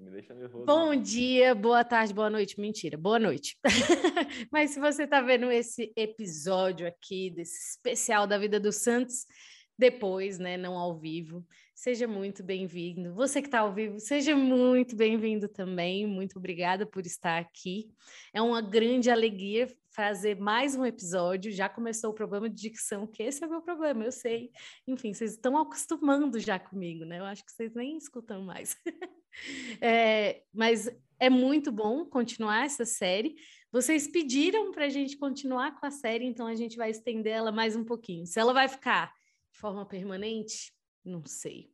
Me deixa nervoso. Bom dia, boa tarde, boa noite. Mentira, boa noite. Mas se você está vendo esse episódio aqui, desse especial da vida dos Santos, depois, né, não ao vivo, seja muito bem-vindo. Você que está ao vivo, seja muito bem-vindo também. Muito obrigada por estar aqui. É uma grande alegria fazer mais um episódio. Já começou o problema de dicção, que esse é o meu problema, eu sei. Enfim, vocês estão acostumando já comigo, né? Eu acho que vocês nem escutam mais. é, mas é muito bom continuar essa série. Vocês pediram para a gente continuar com a série, então a gente vai estender ela mais um pouquinho. Se ela vai ficar de forma permanente, não sei.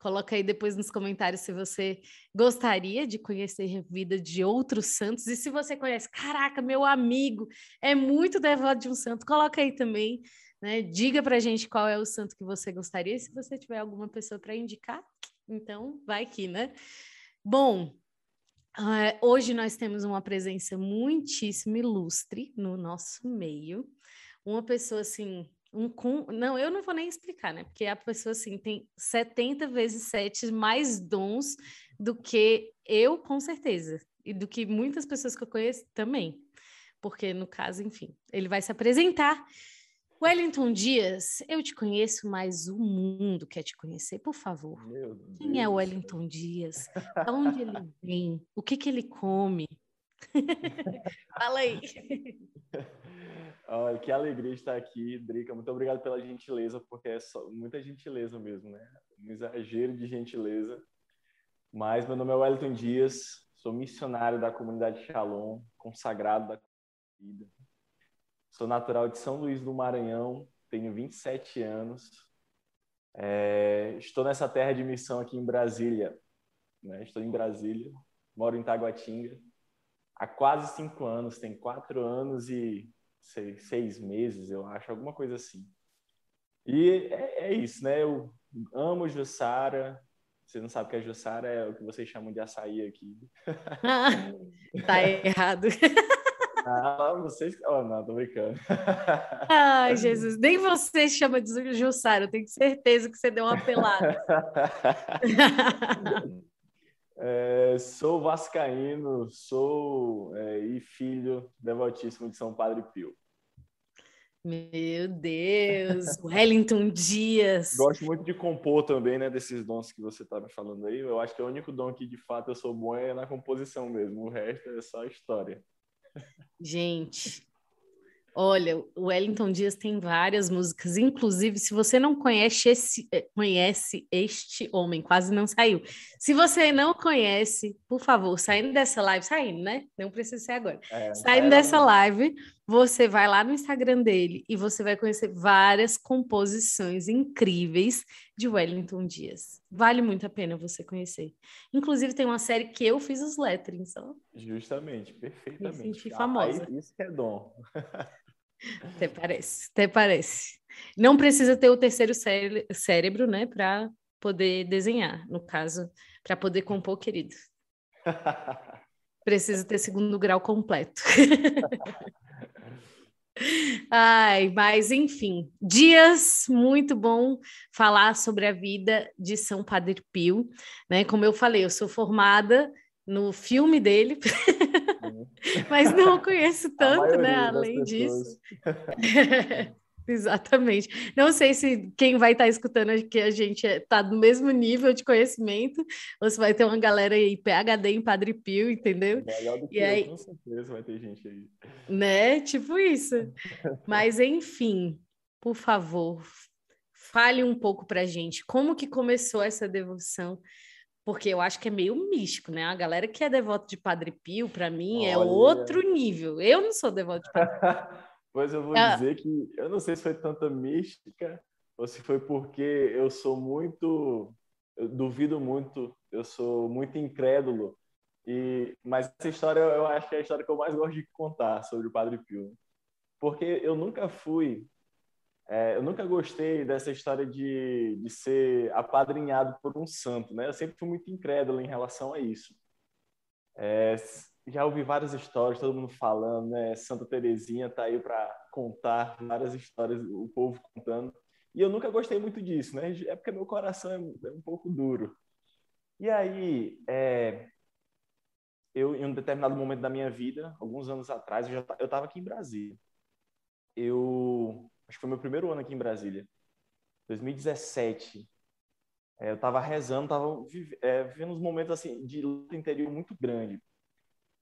Coloca aí depois nos comentários se você gostaria de conhecer a vida de outros santos e se você conhece, caraca, meu amigo é muito devoto de um santo, coloca aí também, né? Diga pra gente qual é o santo que você gostaria, se você tiver alguma pessoa para indicar, então vai aqui, né? Bom, Uh, hoje nós temos uma presença muitíssimo ilustre no nosso meio, uma pessoa assim um com... Não, eu não vou nem explicar, né? Porque a pessoa assim tem 70 vezes 7 mais dons do que eu, com certeza, e do que muitas pessoas que eu conheço também. Porque, no caso, enfim, ele vai se apresentar. Wellington Dias, eu te conheço, mas o mundo quer te conhecer, por favor. Quem é o Wellington Dias? De onde ele vem? O que, que ele come? Fala aí. Olha, que alegria estar aqui, Drica. Muito obrigado pela gentileza, porque é só, muita gentileza mesmo, né? Um exagero de gentileza. Mas meu nome é Wellington Dias, sou missionário da comunidade Shalom, consagrado da vida. Sou natural de São Luís do Maranhão, tenho 27 anos. É, estou nessa terra de missão aqui em Brasília. Né? Estou em Brasília, moro em Taguatinga há quase cinco anos, tem quatro anos e seis, seis meses, eu acho, alguma coisa assim. E é, é isso, né? Eu amo Jussara. Você não sabe que é Jussara, é o que vocês chamam de açaí aqui. tá errado. Ah, vocês. Oh, não, tô brincando. Ai, Jesus, nem você chama de Jussara, eu tenho certeza que você deu uma pelada. É, sou vascaíno, sou é, e filho devotíssimo de São Padre Pio. Meu Deus, Wellington Dias. Gosto muito de compor também, né, desses dons que você estava falando aí. Eu acho que o único dom que de fato eu sou bom é na composição mesmo. O resto é só história. Gente, Olha, o Wellington Dias tem várias músicas, inclusive, se você não conhece, esse, eh, conhece este homem, quase não saiu. Se você não conhece, por favor, saindo dessa live, saindo, né? Não precisa ser agora. É, saindo é dessa live, você vai lá no Instagram dele e você vai conhecer várias composições incríveis de Wellington Dias. Vale muito a pena você conhecer. Inclusive, tem uma série que eu fiz os letterings. Ó. Justamente, perfeitamente. Me senti famosa. Ah, isso é dom. Até parece, até parece. Não precisa ter o terceiro cére cérebro, né, para poder desenhar, no caso, para poder compor, querido. Precisa ter segundo grau completo. Ai, mas enfim, dias muito bom falar sobre a vida de São Padre Pio, né? Como eu falei, eu sou formada no filme dele, mas não conheço tanto, né? Além disso. Exatamente. Não sei se quem vai estar tá escutando aqui a gente está no mesmo nível de conhecimento, ou se vai ter uma galera aí PHD em Padre Pio, entendeu? Melhor do que e eu, aí... com certeza vai ter gente aí. Né? Tipo isso. Mas enfim, por favor, fale um pouco pra gente como que começou essa devoção porque eu acho que é meio místico, né? A galera que é devota de Padre Pio, para mim, é Olha... é outro nível. Eu não sou devoto de Padre Pio. pois eu vou é... dizer que eu não sei se foi tanta mística ou se foi porque eu sou muito, eu duvido muito, eu sou muito incrédulo. E mas essa história eu acho que é a história que eu mais gosto de contar sobre o Padre Pio, porque eu nunca fui é, eu nunca gostei dessa história de, de ser apadrinhado por um santo, né? Eu sempre fui muito incrédulo em relação a isso. É, já ouvi várias histórias, todo mundo falando, né? Santa Terezinha tá aí para contar várias histórias, o povo contando. E eu nunca gostei muito disso, né? É porque meu coração é, é um pouco duro. E aí, é, eu, em um determinado momento da minha vida, alguns anos atrás, eu já eu estava aqui em Brasília. Eu acho que foi meu primeiro ano aqui em Brasília, 2017. É, eu estava rezando, estava é, vivendo uns momentos assim de luta interior muito grande.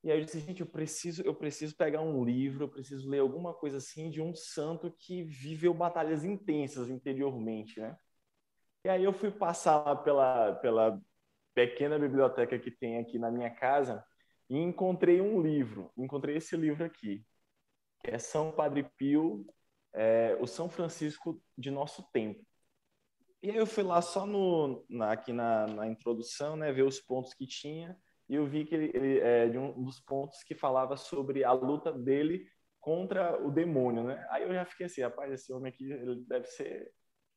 E aí eu disse, gente, eu preciso, eu preciso pegar um livro, eu preciso ler alguma coisa assim de um santo que viveu batalhas intensas interiormente, né? E aí eu fui passar pela, pela pequena biblioteca que tem aqui na minha casa e encontrei um livro, encontrei esse livro aqui, que é São Padre Pio, é, o São Francisco de Nosso Tempo. E aí eu fui lá só no, na, aqui na, na introdução, né, ver os pontos que tinha, e eu vi que ele, é de um dos pontos que falava sobre a luta dele contra o demônio, né? Aí eu já fiquei assim, rapaz, esse homem aqui ele deve ser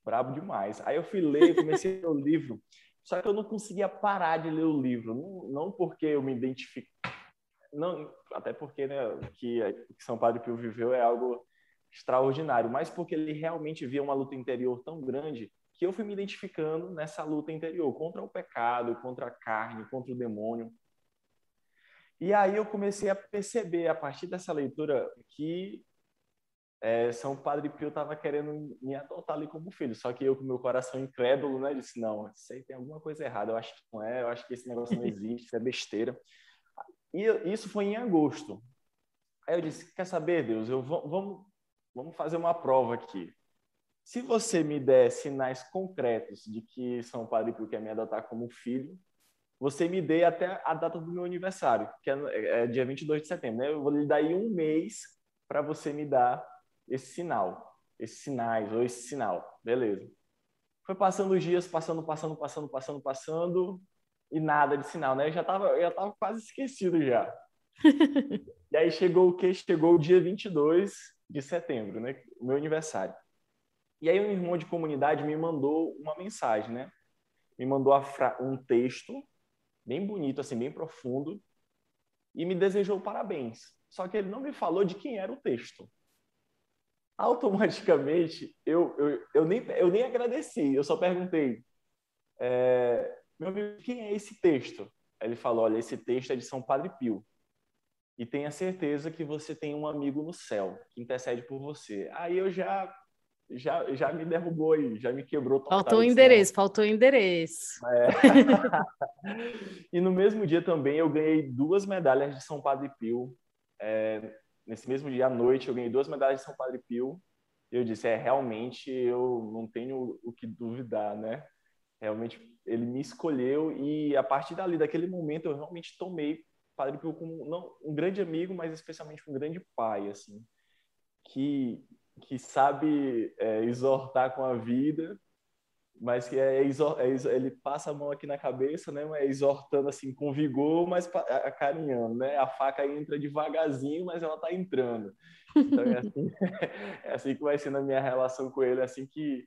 brabo demais. Aí eu fui ler, comecei a ler o livro, só que eu não conseguia parar de ler o livro, não, não porque eu me identifico, não, até porque né, que, que São Padre Pio viveu é algo extraordinário, mas porque ele realmente via uma luta interior tão grande que eu fui me identificando nessa luta interior contra o pecado, contra a carne, contra o demônio. E aí eu comecei a perceber, a partir dessa leitura, que é, São Padre Pio estava querendo me adotar ali como filho. Só que eu, com meu coração incrédulo, né, disse: não, isso aí tem alguma coisa errada. Eu acho que não é, eu acho que esse negócio não existe, isso é besteira. E isso foi em agosto. Aí eu disse: quer saber, Deus, eu vamos, vamos fazer uma prova aqui. Se você me der sinais concretos de que São Padre Pio quer me adotar como filho, você me dê até a data do meu aniversário, que é, é dia 22 de setembro. Né? Eu vou lhe dar aí um mês para você me dar esse sinal, esses sinais ou esse sinal. Beleza. Foi passando os dias, passando, passando, passando, passando, passando, e nada de sinal, né? Eu já estava eu já tava quase esquecido já. e aí chegou o que? Chegou o dia 22 de setembro, né? O meu aniversário. E aí um irmão de comunidade me mandou uma mensagem, né? Me mandou um texto bem bonito, assim, bem profundo, e me desejou parabéns. Só que ele não me falou de quem era o texto. Automaticamente, eu, eu, eu, nem, eu nem agradeci, eu só perguntei, é, meu amigo, quem é esse texto? Aí ele falou, olha, esse texto é de São Padre Pio. E tenha certeza que você tem um amigo no céu que intercede por você. Aí eu já já, já me derrubou aí, já me quebrou total. Faltou o endereço, faltou o endereço. É. e no mesmo dia também eu ganhei duas medalhas de São Padre Pio. É, nesse mesmo dia à noite eu ganhei duas medalhas de São Padre Pio. Eu disse, é, realmente eu não tenho o que duvidar, né? Realmente ele me escolheu e a partir dali, daquele momento, eu realmente tomei Padre Pio como não, um grande amigo, mas especialmente um grande pai, assim, que que sabe é, exortar com a vida, mas que é, é, ele passa a mão aqui na cabeça, né? É exortando assim com vigor, mas acarinhando, né? A faca entra devagarzinho, mas ela está entrando. Então é assim, é assim, que vai ser na minha relação com ele, é assim que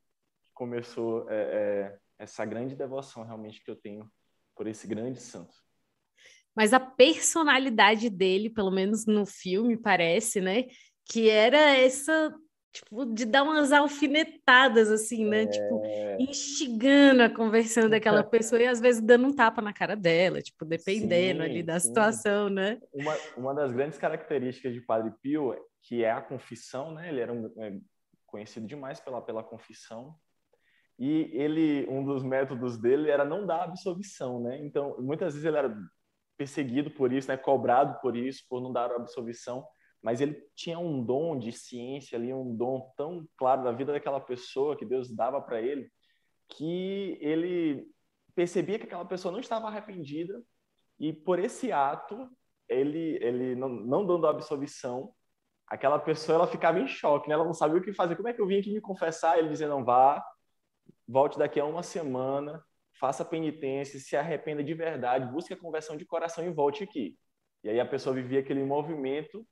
começou é, é, essa grande devoção realmente que eu tenho por esse grande santo. Mas a personalidade dele, pelo menos no filme, parece, né? Que era essa tipo, de dar umas alfinetadas, assim, né? Tipo, é... Tipo, instigando a conversão daquela pessoa e às vezes dando um tapa na cara dela, tipo, dependendo sim, ali da sim. situação, né? Uma, uma das grandes características de Padre Pio, que é a confissão, né? Ele era um, é, conhecido demais pela, pela confissão. E ele, um dos métodos dele era não dar absolvição, né? Então, muitas vezes ele era perseguido por isso, né? Cobrado por isso, por não dar absolvição mas ele tinha um dom de ciência ali, um dom tão claro da vida daquela pessoa que Deus dava para ele, que ele percebia que aquela pessoa não estava arrependida e por esse ato ele ele não, não dando a absolvição aquela pessoa ela ficava em choque né? ela não sabia o que fazer. Como é que eu vim aqui me confessar? Ele dizia não vá volte daqui a uma semana faça penitência se arrependa de verdade busque a conversão de coração e volte aqui. E aí a pessoa vivia aquele movimento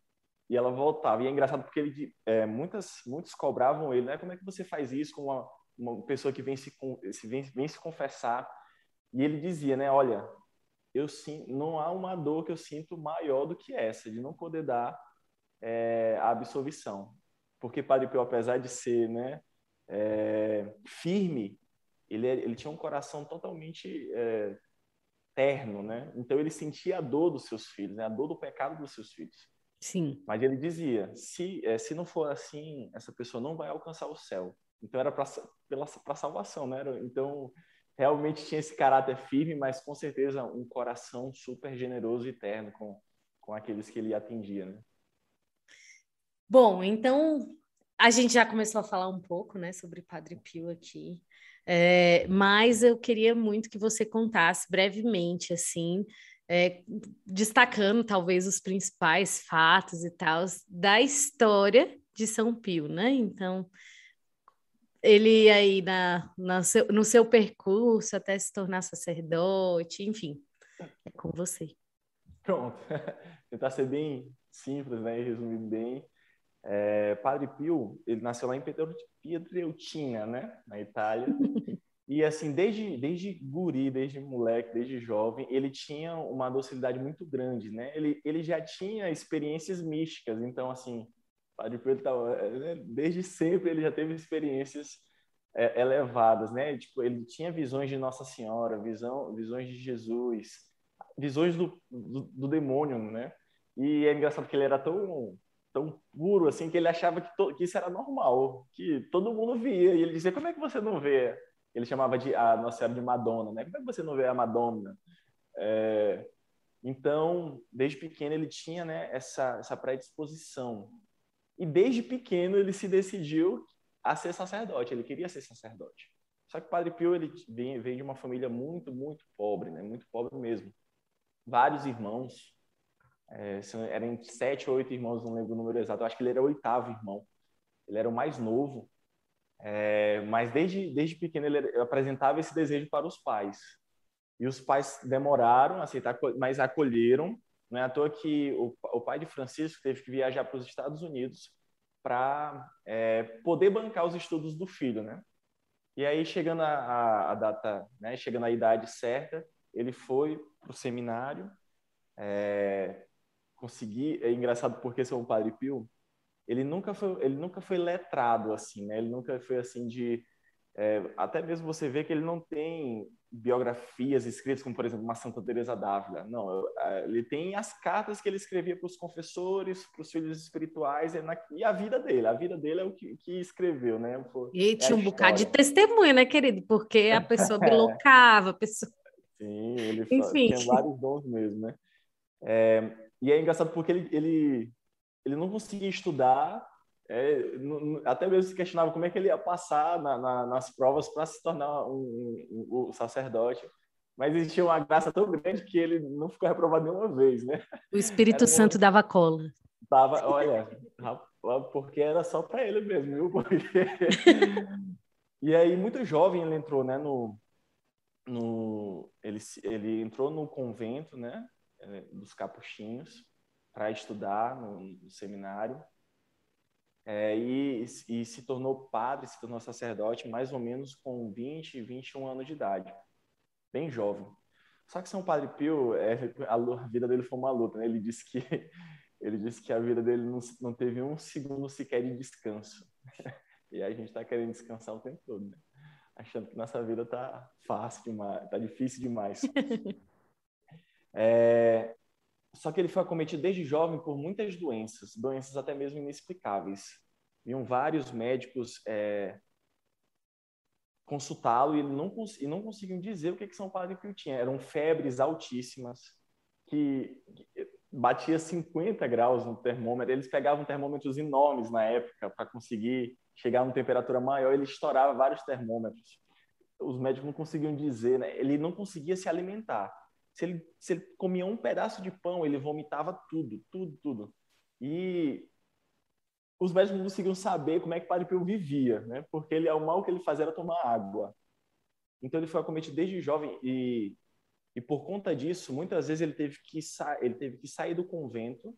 e ela voltava. E é engraçado porque ele, é, muitas, muitos cobravam ele, né? Como é que você faz isso com uma, uma pessoa que vem se, vem, vem se confessar? E ele dizia, né? Olha, eu sinto, não há uma dor que eu sinto maior do que essa, de não poder dar é, a absolvição. Porque Padre Pio, apesar de ser né, é, firme, ele, ele tinha um coração totalmente é, terno, né? Então ele sentia a dor dos seus filhos, né? a dor do pecado dos seus filhos. Sim. Mas ele dizia: se é, se não for assim, essa pessoa não vai alcançar o céu. Então era para para salvação, né? Então realmente tinha esse caráter firme, mas com certeza um coração super generoso e terno com com aqueles que ele atendia, né? Bom, então a gente já começou a falar um pouco, né, sobre Padre Pio aqui. É, mas eu queria muito que você contasse brevemente, assim, é, destacando talvez os principais fatos e tal da história de São Pio, né? Então, ele aí na, na seu, no seu percurso até se tornar sacerdote, enfim, é com você. Pronto, tentar ser bem simples, né, e resumir bem. É, Padre Pio, ele nasceu lá em Pietreutina, né, na Itália. E assim, desde desde guri, desde moleque, desde jovem, ele tinha uma docilidade muito grande, né? Ele ele já tinha experiências místicas, então assim, Padre Pio tava, né, desde sempre ele já teve experiências é, elevadas, né? Tipo, ele tinha visões de Nossa Senhora, visão, visões de Jesus, visões do, do, do demônio, né? E é engraçado que ele era tão tão puro assim que ele achava que, to, que isso era normal, que todo mundo via. E ele dizia: Como é que você não vê? Ele chamava de a Nossa Senhora de Madonna, né? Como é que você não vê a Madonna? É, então, desde pequeno ele tinha né, essa, essa predisposição. E desde pequeno ele se decidiu a ser sacerdote, ele queria ser sacerdote. Só que o Padre Pio ele vem, vem de uma família muito, muito pobre, né? muito pobre mesmo. Vários irmãos, é, eram sete ou oito irmãos, não lembro o número exato. Eu acho que ele era o oitavo irmão. Ele era o mais novo. É, mas desde, desde pequeno ele apresentava esse desejo para os pais. E os pais demoraram a aceitar, mas acolheram. Não é à toa que o, o pai de Francisco teve que viajar para os Estados Unidos para é, poder bancar os estudos do filho, né? E aí, chegando a, a, a data, né, chegando à idade certa, ele foi para o seminário, é, conseguir. É engraçado porque seu Padre Pio, ele nunca foi, ele nunca foi letrado assim, né? Ele nunca foi assim de é, até mesmo você vê que ele não tem biografias escritas como por exemplo uma Santa Teresa d'Ávila. Não ele tem as cartas que ele escrevia para os confessores para os filhos espirituais e a vida dele. A vida dele é o que, que escreveu né? E é tinha um bocado de testemunha né querido? Porque a pessoa bilocava a pessoa sim ele Enfim. tinha vários dons mesmo né? É, e é engraçado porque ele, ele, ele não conseguia estudar, é, até mesmo se questionava como é que ele ia passar na, na, nas provas para se tornar um, um, um, sacerdote. Mas existia uma graça tão grande que ele não ficou reprovado nenhuma vez, né? O Espírito Santo dava cola. Tava, olha, porque era só para ele mesmo, viu? Porque... e aí, muito jovem, ele entrou, né, no, no ele, ele entrou no convento, né, é, dos capuchinhos para estudar no, no seminário é, e, e, se tornou padre, se tornou sacerdote mais ou menos com 20, 21 anos de idade, bem jovem. Só que São Padre Pio, é, a, a, vida dele foi uma luta. Né? Ele disse que ele disse que a vida dele não, não teve um segundo sequer de descanso. e a gente está querendo descansar o tempo todo, né? achando que nossa vida tá fácil demais, tá difícil demais. É, só que ele foi acometido desde jovem por muitas doenças, doenças até mesmo inexplicáveis. Viam vários médicos é, consultá-lo e não, e não conseguiam dizer o que, que São Padre Pio tinha. Eram febres altíssimas, que, que batia 50 graus no termômetro. Eles pegavam termômetros enormes na época para conseguir chegar a uma temperatura maior. Ele estourava vários termômetros. Os médicos não conseguiam dizer, né? ele não conseguia se alimentar se ele, se ele comia um pedaço de pão, ele vomitava tudo, tudo, tudo. E os médicos não conseguiam saber como é que Padre Pio vivia, né? Porque ele, o mal que ele fazia era tomar água. Então ele foi acometido desde jovem e, e por conta disso, muitas vezes ele teve que, ele teve que sair do convento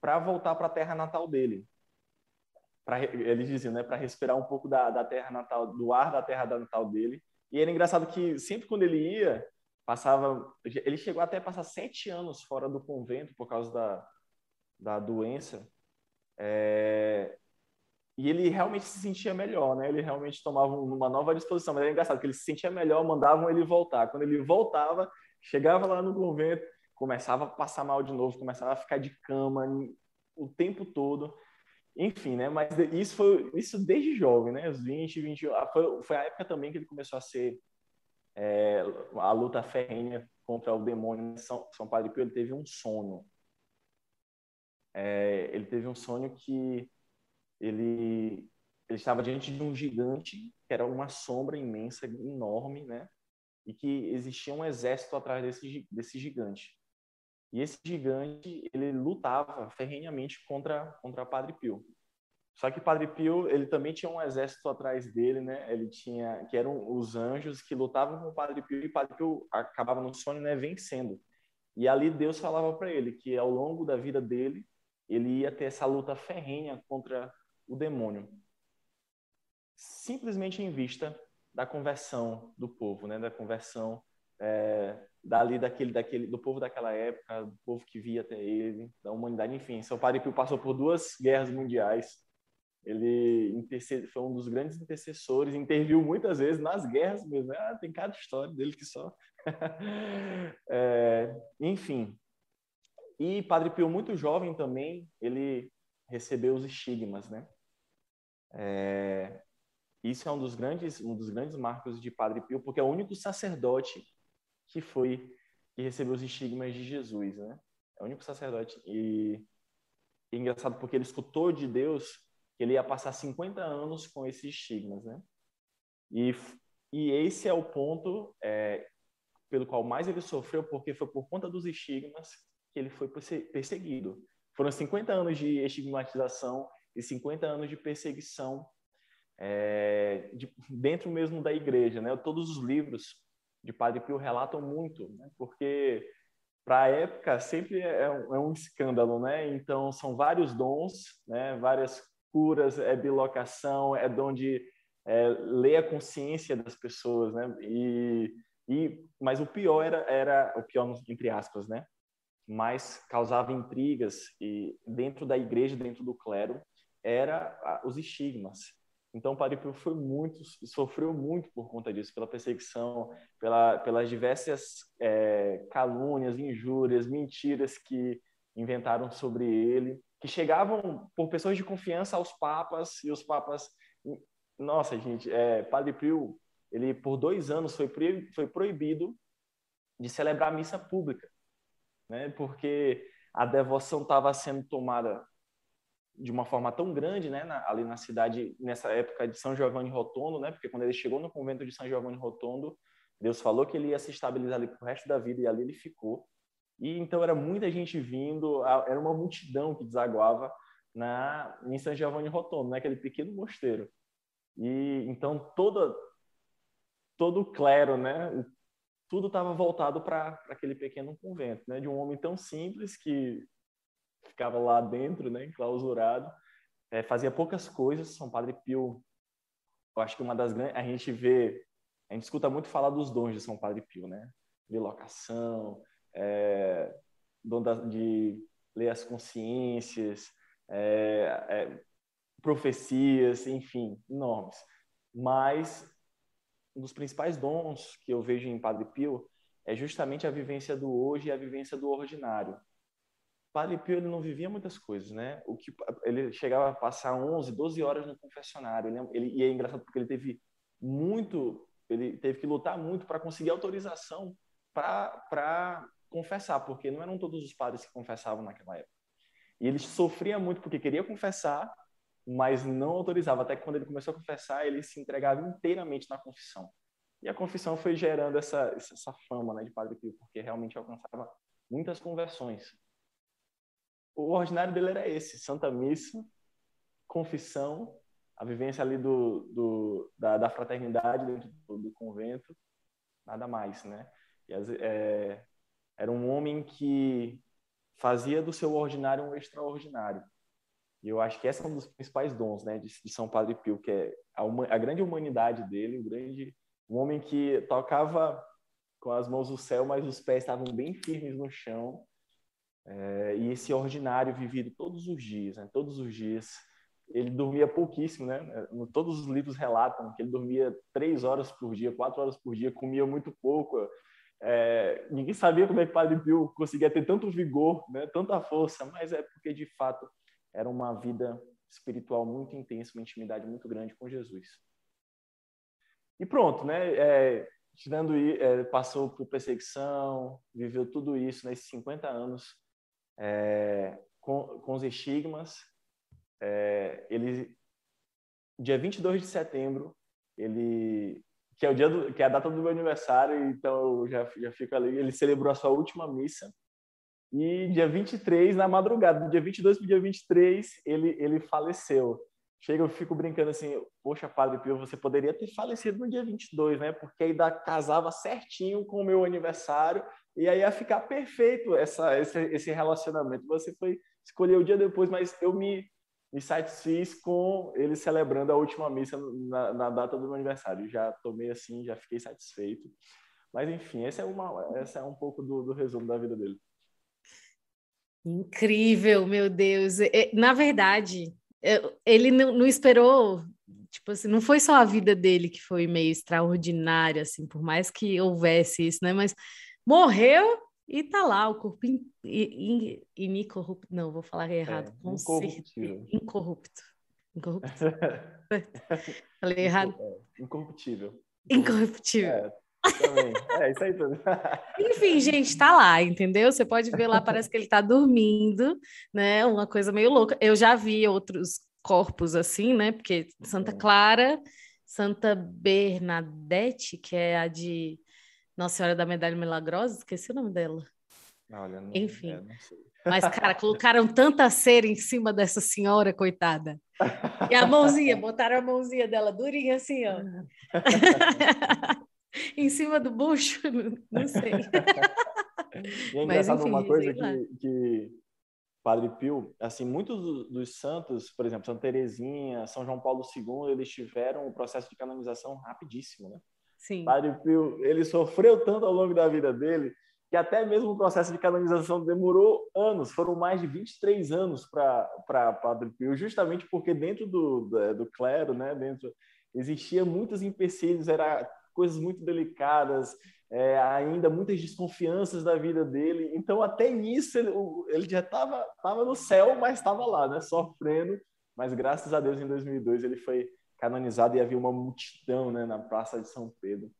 para voltar para a terra natal dele. Pra, eles diziam, né, para respirar um pouco da, da terra natal, do ar da terra natal dele. E era engraçado que sempre quando ele ia, passava, ele chegou até a passar sete anos fora do convento por causa da, da doença. É, e ele realmente se sentia melhor, né? Ele realmente tomava uma nova disposição. Mas era engraçado que ele se sentia melhor, mandavam ele voltar. Quando ele voltava, Chegava lá no convento, começava a passar mal de novo, começava a ficar de cama o tempo todo. Enfim, né? Mas isso foi isso desde jovem, né? Os 20, 21. Foi, foi a época também que ele começou a ser é, a luta ferrenha contra o demônio. São, São Padre Pio ele teve um sonho. É, ele teve um sonho que ele ele estava diante de um gigante que era uma sombra imensa, enorme, né? E que existia um exército atrás desse desse gigante. E esse gigante, ele lutava ferrenhamente contra contra Padre Pio. Só que Padre Pio, ele também tinha um exército atrás dele, né? Ele tinha, que eram os anjos que lutavam com o Padre Pio e Padre Pio acabava no sonho, né, vencendo. E ali Deus falava para ele que ao longo da vida dele, ele ia ter essa luta ferrenha contra o demônio. Simplesmente em vista da conversão do povo, né? Da conversão é, dali daquele, daquele, do povo daquela época, do povo que via até ele, da humanidade, enfim. Seu Padre Pio passou por duas guerras mundiais ele foi um dos grandes intercessores, interviu muitas vezes nas guerras mesmo. Né? Ah, tem cada história dele que só. é, enfim. E Padre Pio, muito jovem também, ele recebeu os estigmas, né? É, isso é um dos grandes, um dos grandes marcos de Padre Pio, porque é o único sacerdote que foi que recebeu os estigmas de Jesus, né? É o único sacerdote e, e engraçado porque ele escutou de Deus que ele ia passar 50 anos com esses estigmas, né? E, e esse é o ponto é, pelo qual mais ele sofreu, porque foi por conta dos estigmas que ele foi perseguido. Foram 50 anos de estigmatização e 50 anos de perseguição é, de, dentro mesmo da igreja, né? Todos os livros de Padre Pio relatam muito, né? Porque para a época sempre é um, é um, escândalo, né? Então são vários dons, né? Várias é bilocação, é de é, ler a consciência das pessoas, né? E, e mas o pior era, era o pior entre aspas, né? Mas causava intrigas e dentro da igreja, dentro do clero, era os estigmas. Então, o Padre Pio foi muito, sofreu muito por conta disso, pela perseguição, pela, pelas diversas é, calúnias, injúrias, mentiras que inventaram sobre ele que chegavam por pessoas de confiança aos papas e os papas nossa gente é, Padre Pio ele por dois anos foi foi proibido de celebrar missa pública né? Porque a devoção estava sendo tomada de uma forma tão grande né na, ali na cidade nessa época de São Giovanni Rotondo né? Porque quando ele chegou no convento de São Giovanni Rotondo Deus falou que ele ia se estabilizar ali pro resto da vida e ali ele ficou e então era muita gente vindo, era uma multidão que desaguava na em São Giovanni Rotondo, naquele pequeno mosteiro. E então toda todo o clero, né, tudo estava voltado para aquele pequeno convento, né, de um homem tão simples que ficava lá dentro, né, enclausurado, é, fazia poucas coisas. São Padre Pio, eu acho que uma das grandes, a gente vê, a gente escuta muito falar dos dons de São Padre Pio, né, bilocação, é, de ler as consciências, é, é, profecias, enfim, enormes. Mas um dos principais dons que eu vejo em Padre Pio é justamente a vivência do hoje e a vivência do ordinário. Padre Pio ele não vivia muitas coisas, né? O que ele chegava a passar 11, 12 horas no confessionário. Ele, ele e é engraçado porque ele teve muito, ele teve que lutar muito para conseguir autorização para confessar, porque não eram todos os padres que confessavam naquela época. E ele sofria muito porque queria confessar, mas não autorizava. Até que quando ele começou a confessar, ele se entregava inteiramente na confissão. E a confissão foi gerando essa, essa fama né, de Padre Pio, porque realmente alcançava muitas conversões. O ordinário dele era esse: Santa Missa, confissão, a vivência ali do, do da, da, fraternidade dentro do, do, convento, nada mais, né? E as, é, era um homem que fazia do seu ordinário um extraordinário. E eu acho que esse é um dos principais dons né, de, de São Padre Pio, que é a, a, grande humanidade dele, um, grande, um homem que tocava com as mãos no céu, mas os pés estavam bem firmes no chão. É, e esse ordinário vivido todos os dias, né, todos os dias. Ele dormia pouquíssimo, né? Todos os livros relatam que ele dormia três horas por dia, quatro horas por dia, comia muito pouco, É, ninguém sabia como é que Padre Pio conseguia ter tanto vigor, né, tanta força, mas é porque de fato era uma vida espiritual muito intensa, uma intimidade muito grande com Jesus. E pronto, né? É, tirando é, passou por perseguição, viveu tudo isso nesses 50 anos é, com, com os estigmas. É, ele, dia 22 de setembro, ele que é o dia do, que é a data do meu aniversário, então eu já já fico ali, ele celebrou a sua última missa. E dia 23, na madrugada, do dia 22 para o dia 23, ele ele faleceu. Chega, eu fico brincando assim, poxa, Padre Pio, você poderia ter falecido no dia 22, né? Porque aí da, casava certinho com o meu aniversário e aí ia ficar perfeito essa, esse, esse relacionamento. Você foi escolher o dia depois, mas eu me, me satisfiz com ele celebrando a última missa na, na data do meu aniversário. Já tomei assim, já fiquei satisfeito. Mas enfim, esse é, uma, esse é um pouco do, do resumo da vida dele. Incrível, meu Deus. Na verdade, ele não, não, esperou, tipo assim, não foi só a vida dele que foi meio extraordinária, assim, por mais que houvesse isso, né? Mas morreu e tá lá, o corpo in, in, incorrupto, não, vou falar errado, é, incorruptível. Incorrupto. Incorrupto. Falei errado. É, incorruptível. Incorruptível. É. Também. É, isso aí tudo. Enfim, gente, tá lá, entendeu? Você pode ver lá, parece que ele tá dormindo, né? Uma coisa meio louca. Eu já vi outros corpos assim, né? Porque Santa uhum. Clara, Santa Bernadette, que é a de Nossa Senhora da Medalha Milagrosa, esqueci o nome dela. Olha, não, Enfim. É, não Mas, cara, colocaram tanta cera em cima dessa senhora, coitada. E a mãozinha, botaram a mãozinha dela durinha assim, ó. em cima do bucho, não sei. e é engraçado enfim, uma coisa que, que Padre Pio, assim, muitos dos santos, por exemplo, Santa Teresinha, São João Paulo II, eles tiveram o processo de canonização rapidíssimo, né? Sim. Padre Pio, ele sofreu tanto ao longo da vida dele que até mesmo o processo de canonização demorou anos, foram mais de 23 anos para Padre Pio, justamente porque dentro do, do, clero, né, dentro existia muitos empecilhos, era coisas muito delicadas, é, ainda muitas desconfianças da vida dele. Então, até nisso, ele, ele já estava tava no céu, mas estava lá, né, sofrendo. Mas graças a Deus, em 2002, ele foi canonizado e havia uma multidão né, na Praça de São Pedro.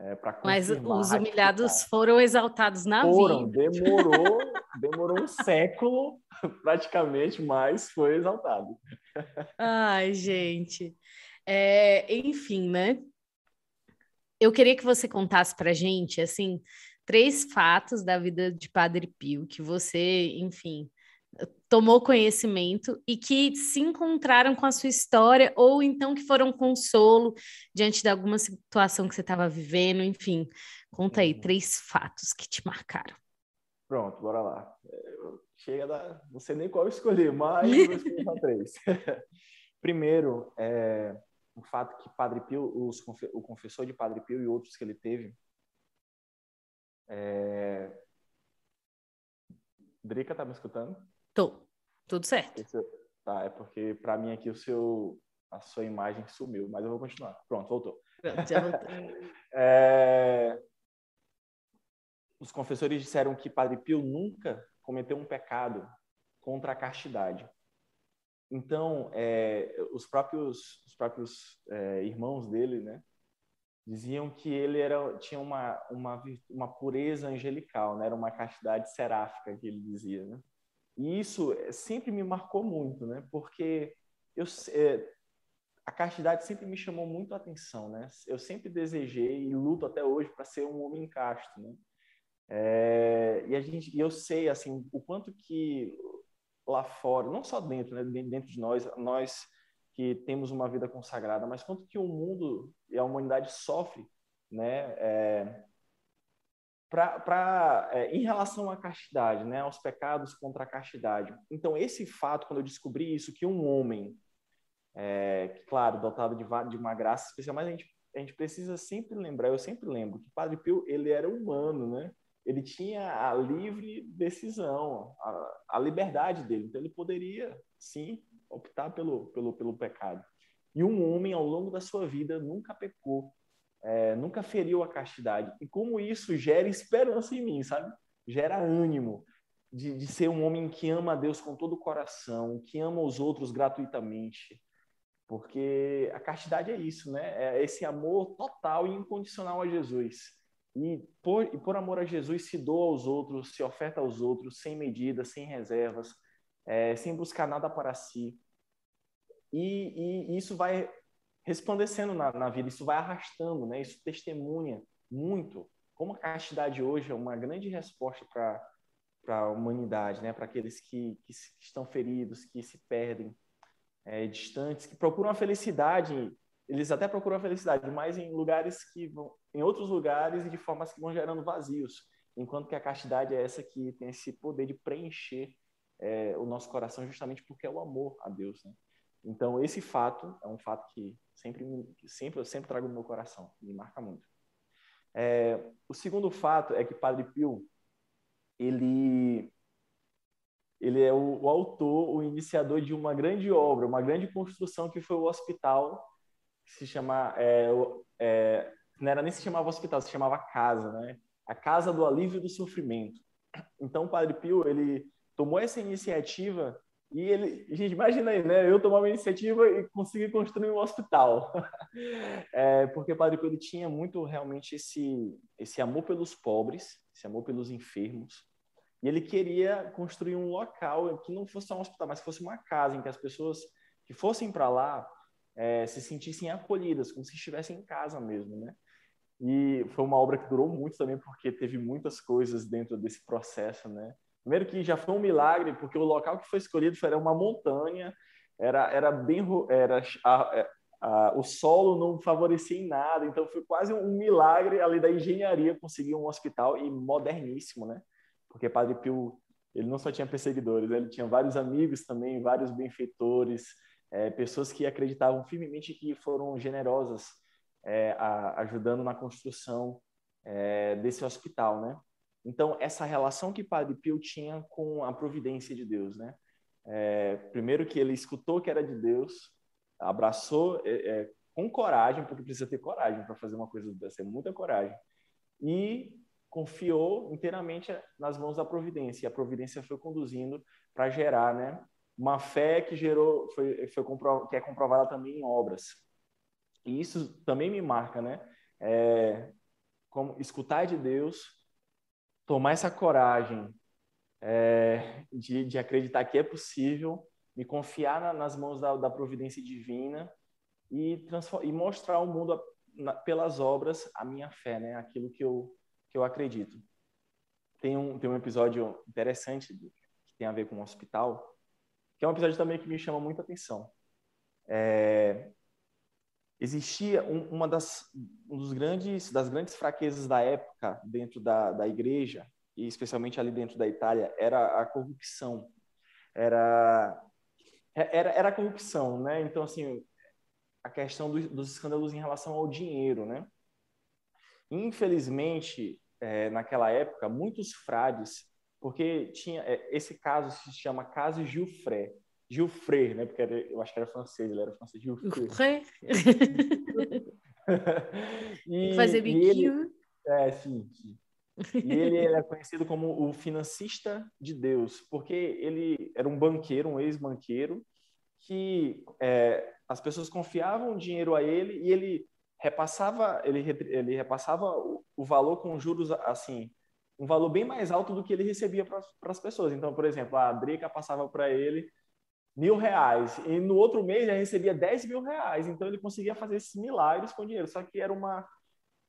É, mas os humilhados foram exaltados na foram, vida. Demorou, demorou um século praticamente, mas foi exaltado. Ai, gente. É, enfim, né? eu queria que você contasse para gente, assim, três fatos da vida de Padre Pio que você, enfim, tomou conhecimento e que se encontraram com a sua história ou então que foram consolo diante de alguma situação que você estava vivendo, enfim. Conta aí, uhum. três fatos que te marcaram. Pronto, bora lá. Chega da... Não sei nem qual escolher, mas vou escolher só três. Primeiro, é o fato que Padre Pio, os, o confessor de Padre Pio e outros que ele teve, é... Drica, tá me escutando? Tô, tudo certo. Esse... Tá, é porque para mim aqui o seu, a sua imagem sumiu, mas eu vou continuar. Pronto, voltou. Pronto, já voltou. é... Os confessores disseram que Padre Pio nunca cometeu um pecado contra a castidade. Então, é, os próprios, os próprios é, irmãos dele, né, diziam que ele era, tinha uma, uma, uma pureza angelical, né, era uma castidade seráfica que ele dizia. Né? E isso é, sempre me marcou muito, né, porque eu, é, a castidade sempre me chamou muito a atenção. Né? Eu sempre desejei e luto até hoje para ser um homem casto. Né? É, e a gente, eu sei assim o quanto que lá fora, não só dentro, né, dentro de nós, nós que temos uma vida consagrada, mas quanto que o mundo e a humanidade sofre, né, é, pra, pra, é, em relação à castidade, né, aos pecados contra a castidade. Então, esse fato, quando eu descobri isso, que um homem, é, claro, dotado de, de uma graça especial, mas a gente, a gente precisa sempre lembrar, eu sempre lembro, que Padre Pio, ele era humano, né? ele tinha a livre decisão, a, a, liberdade dele. Então, ele poderia, sim, optar pelo, pelo, pelo pecado. E um homem, ao longo da sua vida, nunca pecou. É, nunca feriu a castidade. E como isso gera esperança em mim, sabe? Gera ânimo de, de ser um homem que ama a Deus com todo o coração, que ama os outros gratuitamente. Porque a castidade é isso, né? É esse amor total e incondicional a Jesus. E por, e por amor a Jesus se doa aos outros, se oferta aos outros, sem medidas, sem reservas, é, sem buscar nada para si. E, e isso vai resplandecendo na, na, vida, isso vai arrastando, né? Isso testemunha muito como a castidade hoje é uma grande resposta para para a humanidade, né? Para aqueles que, que, estão feridos, que se perdem, é, distantes, que procuram a felicidade. Eles até procuram a felicidade, mas em lugares que vão, em outros lugares e de formas que vão gerando vazios. Enquanto que a castidade é essa que tem esse poder de preencher é, o nosso coração, justamente porque é o amor a Deus, né? Então esse fato é um fato que sempre, sempre eu sempre trago no meu coração, me marca muito. É, o segundo fato é que Padre Pio ele ele é o, o, autor, o iniciador de uma grande obra, uma grande construção que foi o hospital, que se chama, é, é, não era nem se chamava hospital, se chamava casa, né? A casa do alívio do sofrimento. Então, Padre Pio, ele tomou essa iniciativa e ele, gente, imagina aí, né? Eu tomar uma iniciativa e conseguir construir um hospital. É, porque Padre ele tinha muito realmente esse, esse amor pelos pobres, esse amor pelos enfermos. E ele queria construir um local que não fosse um hospital, mas fosse uma casa em que as pessoas que fossem para lá é, se sentissem acolhidas, como se estivessem em casa mesmo, né? E foi uma obra que durou muito também, porque teve muitas coisas dentro desse processo, né? Primeiro que já foi um milagre, porque o local que foi escolhido era uma montanha, era, era bem... Era, a, é, a, o solo não favorecia em nada, então foi quase um milagre ali da engenharia conseguir um hospital e moderníssimo, né? Porque Padre Pio, ele não só tinha perseguidores, ele tinha vários amigos também, vários benfeitores, é, pessoas que acreditavam firmemente que foram generosas é, a, ajudando na construção é, desse hospital, né? Então, essa relação que Padre Pio tinha com a providência de Deus, né? É, primeiro que ele escutou que era de Deus, abraçou é, é, com coragem, porque precisa ter coragem para fazer uma coisa dessa, é muita coragem. E confiou inteiramente nas mãos da providência. E a providência foi conduzindo para gerar, né? Uma fé que gerou, foi, foi que é comprovada também em obras. E isso também me marca, né? É, como escutar de Deus, tomar essa coragem é, de, de, acreditar que é possível, me confiar na, nas mãos da, da, providência divina e, e mostrar ao mundo, a, na, pelas obras, a minha fé, né? aquilo que eu, que eu acredito. Tem um, tem um episódio interessante que tem a ver com um hospital, que é um episódio também que me chama muita atenção. É, existia um, uma das, um dos grandes, das grandes fraquezas da época dentro da, da igreja, e especialmente ali dentro da Itália, era a corrupção. Era, era, era a corrupção, né? Então, assim, a questão do, dos escândalos em relação ao dinheiro, né? Infelizmente, é, naquela época, muitos frades, porque tinha é, esse caso se chama caso Gilfré, Gilfré, né? Porque era, eu acho que era francês, ele era francês. Gilfré. e, Fazer biquinho. Ele, é, sim, sim. E ele é conhecido como o financista de Deus, porque ele era um banqueiro, um ex-banqueiro, que é, as pessoas confiavam dinheiro a ele e ele repassava, ele, ele repassava o, o valor com juros assim, um valor bem mais alto do que ele recebia para as pessoas. Então, por exemplo, a Drica passava para ele mil reais. E no outro mês já recebia 10 mil reais. Então ele conseguia fazer esses milagres com dinheiro. Só que era uma.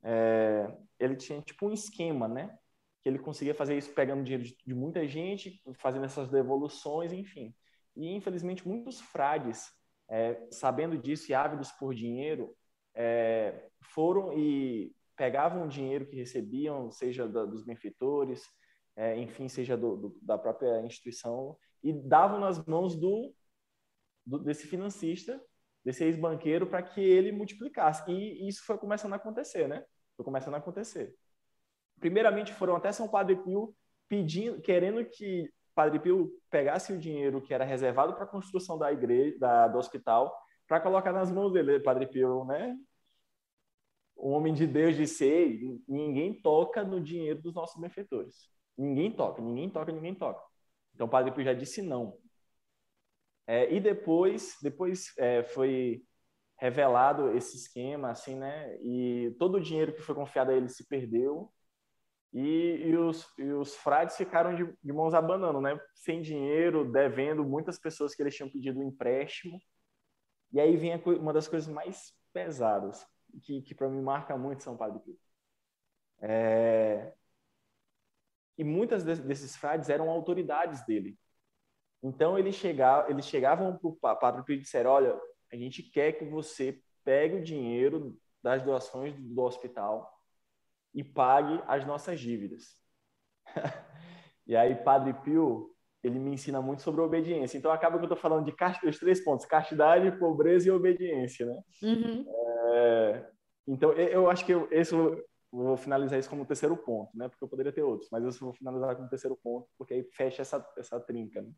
É, ele tinha tipo um esquema, né? Que ele conseguia fazer isso pegando dinheiro de, de, muita gente, fazendo essas devoluções, enfim. E infelizmente muitos frades, é, sabendo disso e ávidos por dinheiro, é, foram e pegavam o dinheiro que recebiam, seja da, dos benfeitores, é, enfim, seja do, do, da própria instituição, e davam nas mãos do do, desse financista, desse ex-banqueiro, para que ele multiplicasse. E isso foi começando a acontecer, né? Foi começando a acontecer. Primeiramente, foram até São Padre Pio pedindo, querendo que Padre Pio pegasse o dinheiro que era reservado para a construção da igreja, da, do hospital, para colocar nas mãos dele. Padre Pio, né? um homem de Deus disse: Ei, ninguém toca no dinheiro dos nossos benfeitores. Ninguém toca, ninguém toca, ninguém toca. Então Padre Pio já disse não. É, e depois, depois é, foi revelado esse esquema, assim, né? E todo o dinheiro que foi confiado a ele se perdeu. E, e, os, e os frades ficaram de, de, mãos abanando, né? Sem dinheiro, devendo muitas pessoas que eles tinham pedido um empréstimo. E aí vem uma das coisas mais pesadas, que, que para mim marca muito São Pio. É... E muitas desses frades eram autoridades dele. Então eles chegavam, eles chegavam para o Padre Pio e disseram: Olha, a gente quer que você pegue o dinheiro das doações do hospital e pague as nossas dívidas. e aí, Padre Pio, ele me ensina muito sobre obediência. Então, acaba que eu estou falando de os três pontos: castidade, pobreza e obediência, né? Uhum. É... Então, eu acho que eu, esse vou finalizar isso como terceiro ponto, né? Porque eu poderia ter outros, mas eu vou finalizar como terceiro ponto, porque aí fecha essa, essa trinca, né?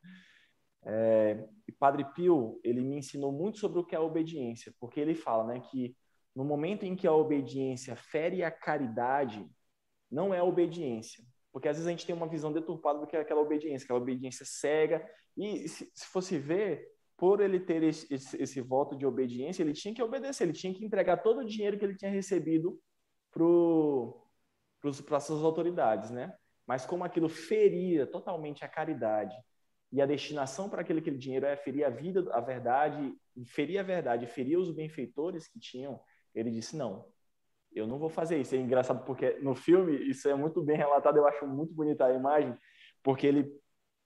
É, e Padre Pio, ele me ensinou muito sobre o que é obediência, porque ele fala né, que no momento em que a obediência fere a caridade, não é obediência. Porque às vezes a gente tem uma visão deturpada do que é aquela obediência, aquela obediência cega. E se, se fosse ver, por ele ter esse, esse, esse, voto de obediência, ele tinha que obedecer, ele tinha que entregar todo o dinheiro que ele tinha recebido para as suas autoridades, né? Mas como aquilo feria totalmente a caridade e a destinação para aquele, aquele dinheiro é ferir a vida, a verdade, ferir a verdade, ferir os benfeitores que tinham, ele disse: não, eu não vou fazer isso. É engraçado porque no filme isso é muito bem relatado, eu acho muito bonita a imagem, porque ele,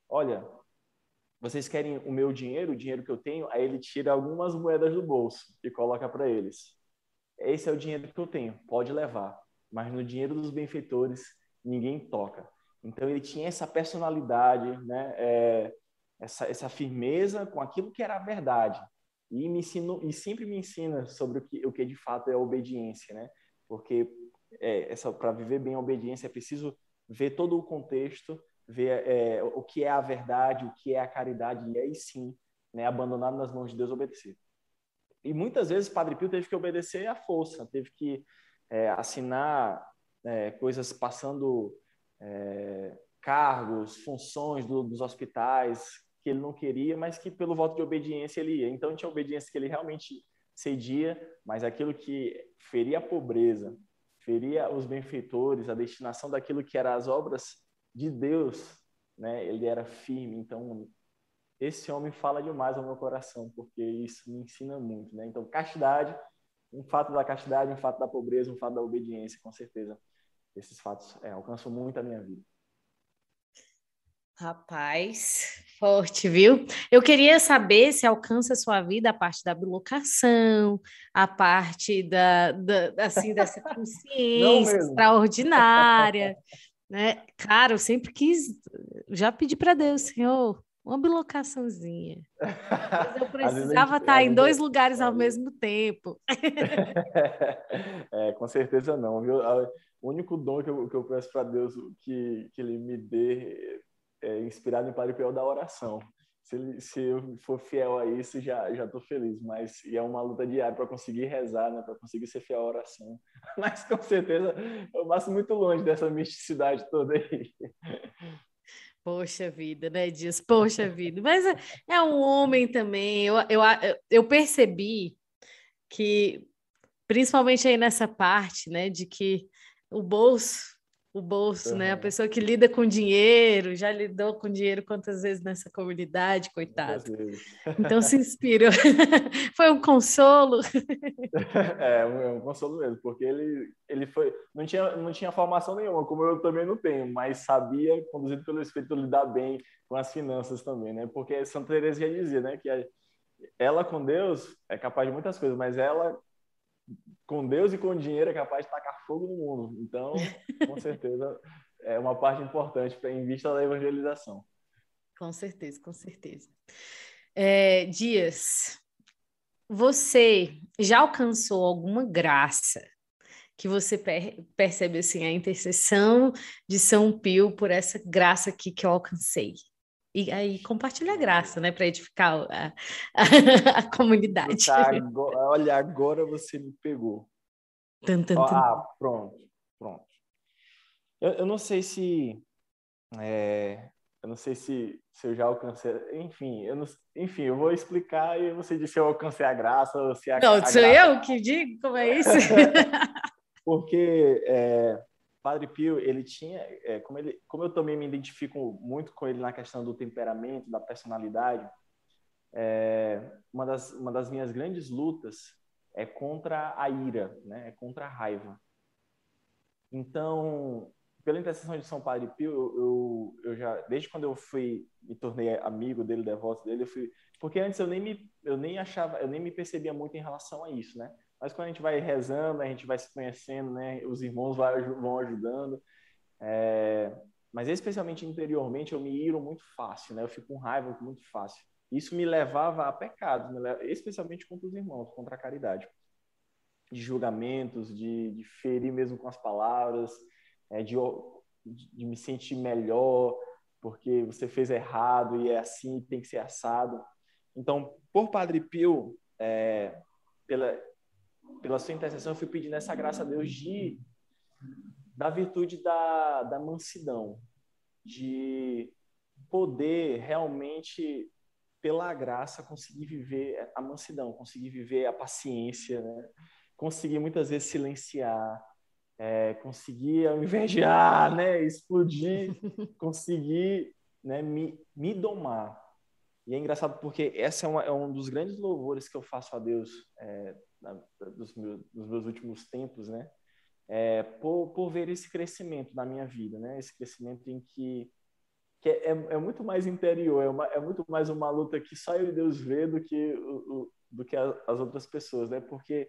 olha, vocês querem o meu dinheiro, o dinheiro que eu tenho? Aí ele tira algumas moedas do bolso e coloca para eles. Esse é o dinheiro que eu tenho, pode levar. Mas no dinheiro dos benfeitores, ninguém toca. Então ele tinha essa personalidade, né? É, essa, essa firmeza com aquilo que era a verdade. E me ensinou, e sempre me ensina sobre o que, o que de fato é a obediência, né? Porque é, para viver bem a obediência é preciso ver todo o contexto, ver é, o que é a verdade, o que é a caridade e aí sim, né, abandonado nas mãos de Deus obedecer. E muitas vezes Padre Pio teve que obedecer à força, teve que é, assinar é, coisas passando é, cargos, funções do, dos hospitais que ele não queria, mas que pelo voto de obediência ele ia. Então tinha obediência que ele realmente cedia, mas aquilo que feria a pobreza, feria os benfeitores, a destinação daquilo que eram as obras de Deus, né? Ele era firme. Então esse homem fala demais ao meu coração, porque isso me ensina muito, né? Então, castidade, um fato da castidade, um fato da pobreza, um fato da obediência, com certeza. Esses fatos é, alcançam muito a minha vida. Rapaz, forte, viu? Eu queria saber se alcança a sua vida a parte da bilocação, a parte da, da assim, dessa consciência extraordinária, né? Cara, eu sempre quis, já pedi para Deus, Senhor, uma bilocaçãozinha. Mas eu precisava estar em dois lugares ao mesmo tempo. é, com certeza não, viu? O único dom que eu, que eu peço para Deus que, que Ele me dê, é, inspirado em Padre Pio, é da oração. Se, ele, se eu for fiel a isso, já já estou feliz. Mas e é uma luta diária para conseguir rezar, né? Para conseguir ser fiel à oração. Mas com certeza eu passo muito longe dessa misticidade toda aí. Poxa vida, né, Dias? Poxa vida. Mas é, é um homem também. Eu, eu, eu percebi que, principalmente aí nessa parte, né, de que o bolso o bolso, uhum. né? A pessoa que lida com dinheiro, já lidou com dinheiro quantas vezes nessa comunidade, coitado. Então se inspirou. foi um consolo. é, um, é um consolo mesmo, porque ele, ele foi, não tinha, não tinha formação nenhuma, como eu também não tenho, mas sabia, conduzido pelo Espírito, lidar bem com as finanças também, né? Porque Santa Teresa já dizia, né, que ela com Deus é capaz de muitas coisas, mas ela com Deus e com dinheiro é capaz de tacar fogo no mundo. Então, com certeza, é uma parte importante para em vista da evangelização. Com certeza, com certeza. É, Dias, você já alcançou alguma graça que você per percebe assim a intercessão de São Pio por essa graça aqui que eu alcancei? E aí compartilha a graça, né, para edificar a, a, a comunidade. Tá, agora, olha, agora você me pegou. Tum, tum, tum. Ah, pronto, pronto. Eu, eu não sei se é, eu não sei se, se eu já alcancei. Enfim, eu não, enfim, eu vou explicar e você diz se eu alcancei a graça ou se a, Não, a sou graça... eu que digo como é isso? Porque é, Padre Pio, ele tinha, é, como, ele, como eu também me identifico muito com ele na questão do temperamento, da personalidade, é, uma, das, uma das minhas grandes lutas é contra a ira, né? é contra a raiva. Então, pela intercessão de São Padre Pio, eu, eu, eu, já, desde quando eu fui, me tornei amigo dele, devoto dele, eu fui, porque antes eu nem me, eu nem achava, eu nem me percebia muito em relação a isso, né? Mas quando a gente vai rezando, a gente vai se conhecendo, né? Os irmãos vão ajudando. É, mas especialmente interiormente, eu me iro muito fácil, né? Eu fico com raiva muito fácil. Isso me levava a pecados, especialmente contra os irmãos, contra a caridade. De julgamentos, de, de ferir mesmo com as palavras, é, de, de me sentir melhor, porque você fez errado e é assim, tem que ser assado. Então, por Padre Pio, é, pela, pela sua intercessão, eu fui pedindo essa graça a Deus de da virtude da, da mansidão, de poder realmente, pela graça, conseguir viver a mansidão, conseguir viver a paciência, né? conseguir muitas vezes silenciar, é, conseguir, ao invés de ah, né, explodir, conseguir né, me, me domar. E é engraçado porque essa é, uma, é, um dos grandes louvores que eu faço a Deus é, na, dos, meus, dos, meus, últimos tempos, né? É, por, por ver esse crescimento na minha vida, né? Esse crescimento em que, que é, é, muito mais interior, é, uma, é muito mais uma luta que só eu e Deus vê do que, o, o, do que as outras pessoas, né? Porque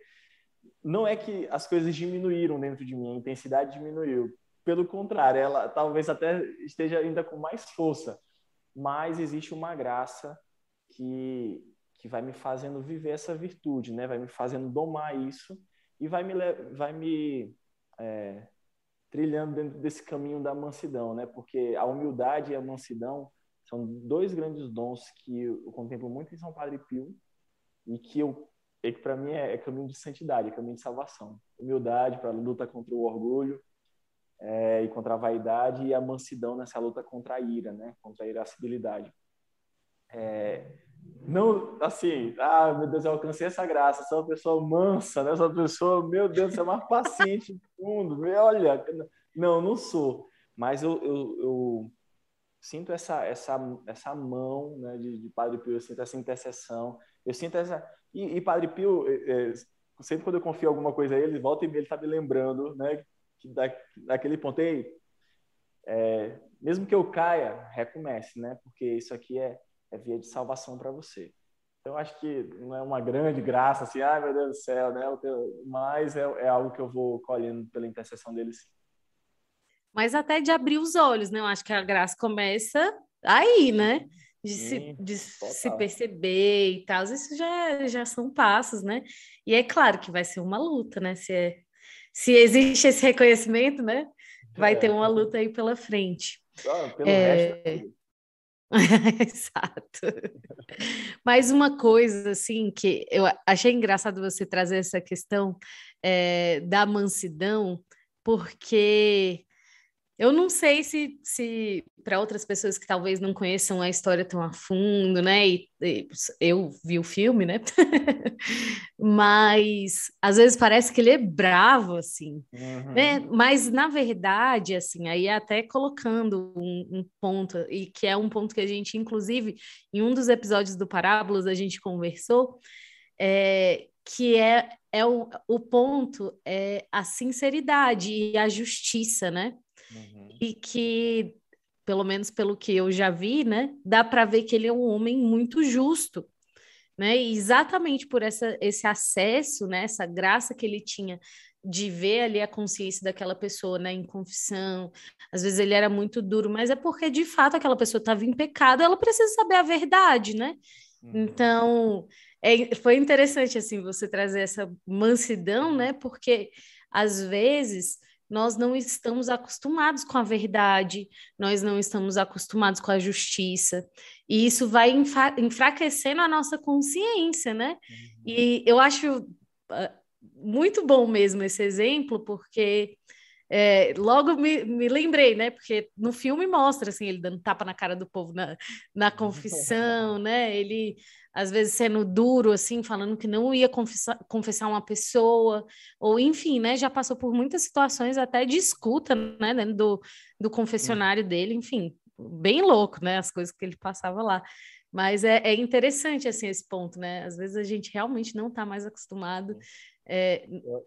não é que as coisas diminuíram dentro de mim, a intensidade diminuiu. Pelo contrário, ela talvez até esteja ainda com mais força, mas existe uma graça que, que vai me fazendo viver essa virtude, né? Vai me fazendo domar isso e vai me, vai me é, trilhando dentro desse caminho da mansidão, né? Porque a humildade e a mansidão são dois grandes dons que eu contemplo muito em São Padre Pio e que eu que para mim é, é, caminho de santidade, é caminho de salvação. Humildade para luta contra o orgulho é, e contra a vaidade e a mansidão nessa luta contra a ira, né? Contra a irascibilidade. É, não, assim, ah, meu Deus, eu alcancei essa graça, sou uma pessoa mansa, né? Sou uma pessoa, meu Deus, você é mais paciente do mundo. Olha, não, não sou. Mas eu, eu, eu sinto essa, essa, essa mão né, de, de Padre Pio, eu sinto essa intercessão, eu sinto essa, e, e Padre Pio, é, é, sempre quando eu confio alguma coisa a ele, volta e meia ele está me lembrando, né? Da, daquele ponto aí, é, mesmo que eu caia, recomece, né? Porque isso aqui é, é via de salvação para você. Então, eu acho que não é uma grande graça, assim, ai meu Deus do céu, né? Mas é, é algo que eu vou colhendo pela intercessão deles. Mas até de abrir os olhos, né? Eu acho que a graça começa aí, né? de, se, de se perceber e tal, isso já, já são passos, né? E é claro que vai ser uma luta, né? Se, é, se existe esse reconhecimento, né? Vai é. ter uma luta aí pela frente. Ah, pelo é... resto. Exato. Mas uma coisa assim que eu achei engraçado você trazer essa questão é, da mansidão, porque eu não sei se, se para outras pessoas que talvez não conheçam a história tão a fundo, né? E, e eu vi o filme, né? Mas às vezes parece que ele é bravo, assim, uhum. né? Mas na verdade, assim, aí até colocando um, um, ponto, e que é um ponto que a gente, inclusive, em um dos episódios do Parábolas, a gente conversou, é, que é, é o, o ponto é a sinceridade e a justiça, né? Uhum. E que, pelo menos pelo que eu já vi, né, dá para ver que ele é um homem muito justo. Né? E exatamente por essa, esse acesso, né, essa graça que ele tinha de ver ali a consciência daquela pessoa, né, em confissão. Às vezes ele era muito duro, mas é porque de fato aquela pessoa estava em pecado, ela precisa saber a verdade, né? Uhum. Então, é, foi interessante assim você trazer essa mansidão, né? Porque às vezes nós não estamos acostumados com a verdade, nós não estamos acostumados com a justiça, e isso vai enfraquecendo a nossa consciência, né? Uhum. E eu acho, ah, muito bom mesmo esse exemplo, porque é, logo me, me lembrei, né? Porque no filme mostra assim, ele dando tapa na cara do povo na, na confissão, né? Ele às vezes sendo duro, assim, falando que não ia confessar, confessar uma pessoa, ou enfim, né? Já passou por muitas situações até de escuta, né? Dentro do, do confessionário dele, enfim, bem louco, né? As coisas que ele passava lá. Mas é, é interessante, assim, esse ponto, né? Às vezes a gente realmente não está mais acostumado é,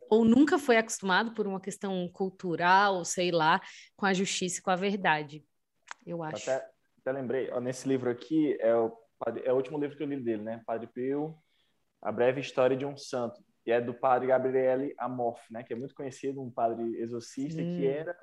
ou nunca foi acostumado por uma questão cultural, sei lá, com a justiça e com a verdade. Eu acho. Até, até lembrei, ó, nesse livro aqui é o, é o último livro que eu li dele, né? Padre Pio, A Breve História de um Santo, que é do padre Gabriele Amorf, né? Que é muito conhecido, um padre exorcista hum. que era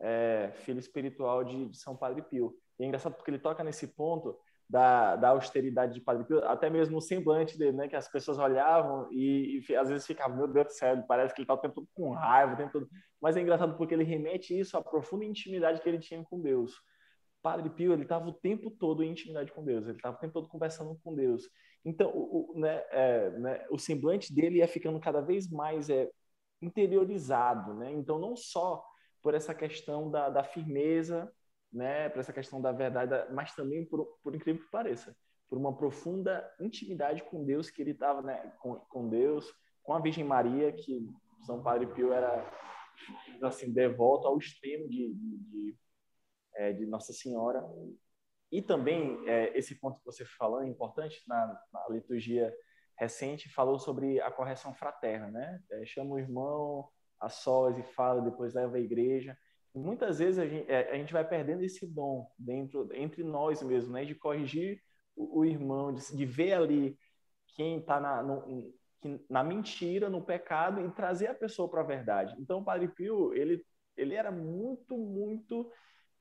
é, filho espiritual de, de São Padre Pio. E é engraçado porque ele toca nesse ponto da, da austeridade de Padre Pio, até mesmo o semblante dele, né? Que as pessoas olhavam e, e às vezes ficavam, meu Deus do céu, parece que ele está o tempo todo com raiva, o tempo todo... Mas é engraçado porque ele remete isso à profunda intimidade que ele tinha com Deus. Padre Pio, ele estava o tempo todo em intimidade com Deus, ele estava o tempo todo conversando com Deus. Então, o, o né, é, né, o semblante dele ia ficando cada vez mais é, interiorizado, né? Então, não só por essa questão da, da firmeza né, para essa questão da verdade, mas também, por, por incrível que pareça, por uma profunda intimidade com Deus que ele estava, né, com, com Deus, com a Virgem Maria, que São Padre Pio era assim devoto ao extremo de, de, de, é, de Nossa Senhora. E também é, esse ponto que você falou é importante na, na, liturgia recente falou sobre a correção fraterna, né? É, chama o irmão a sós e fala, depois leva à igreja muitas vezes a gente, é, a gente, vai perdendo esse dom dentro entre nós mesmos, né? De corrigir o, o irmão, de, de, ver ali quem está na, na mentira, no pecado e trazer a pessoa para a verdade. Então, o Padre Pio, ele, ele era muito, muito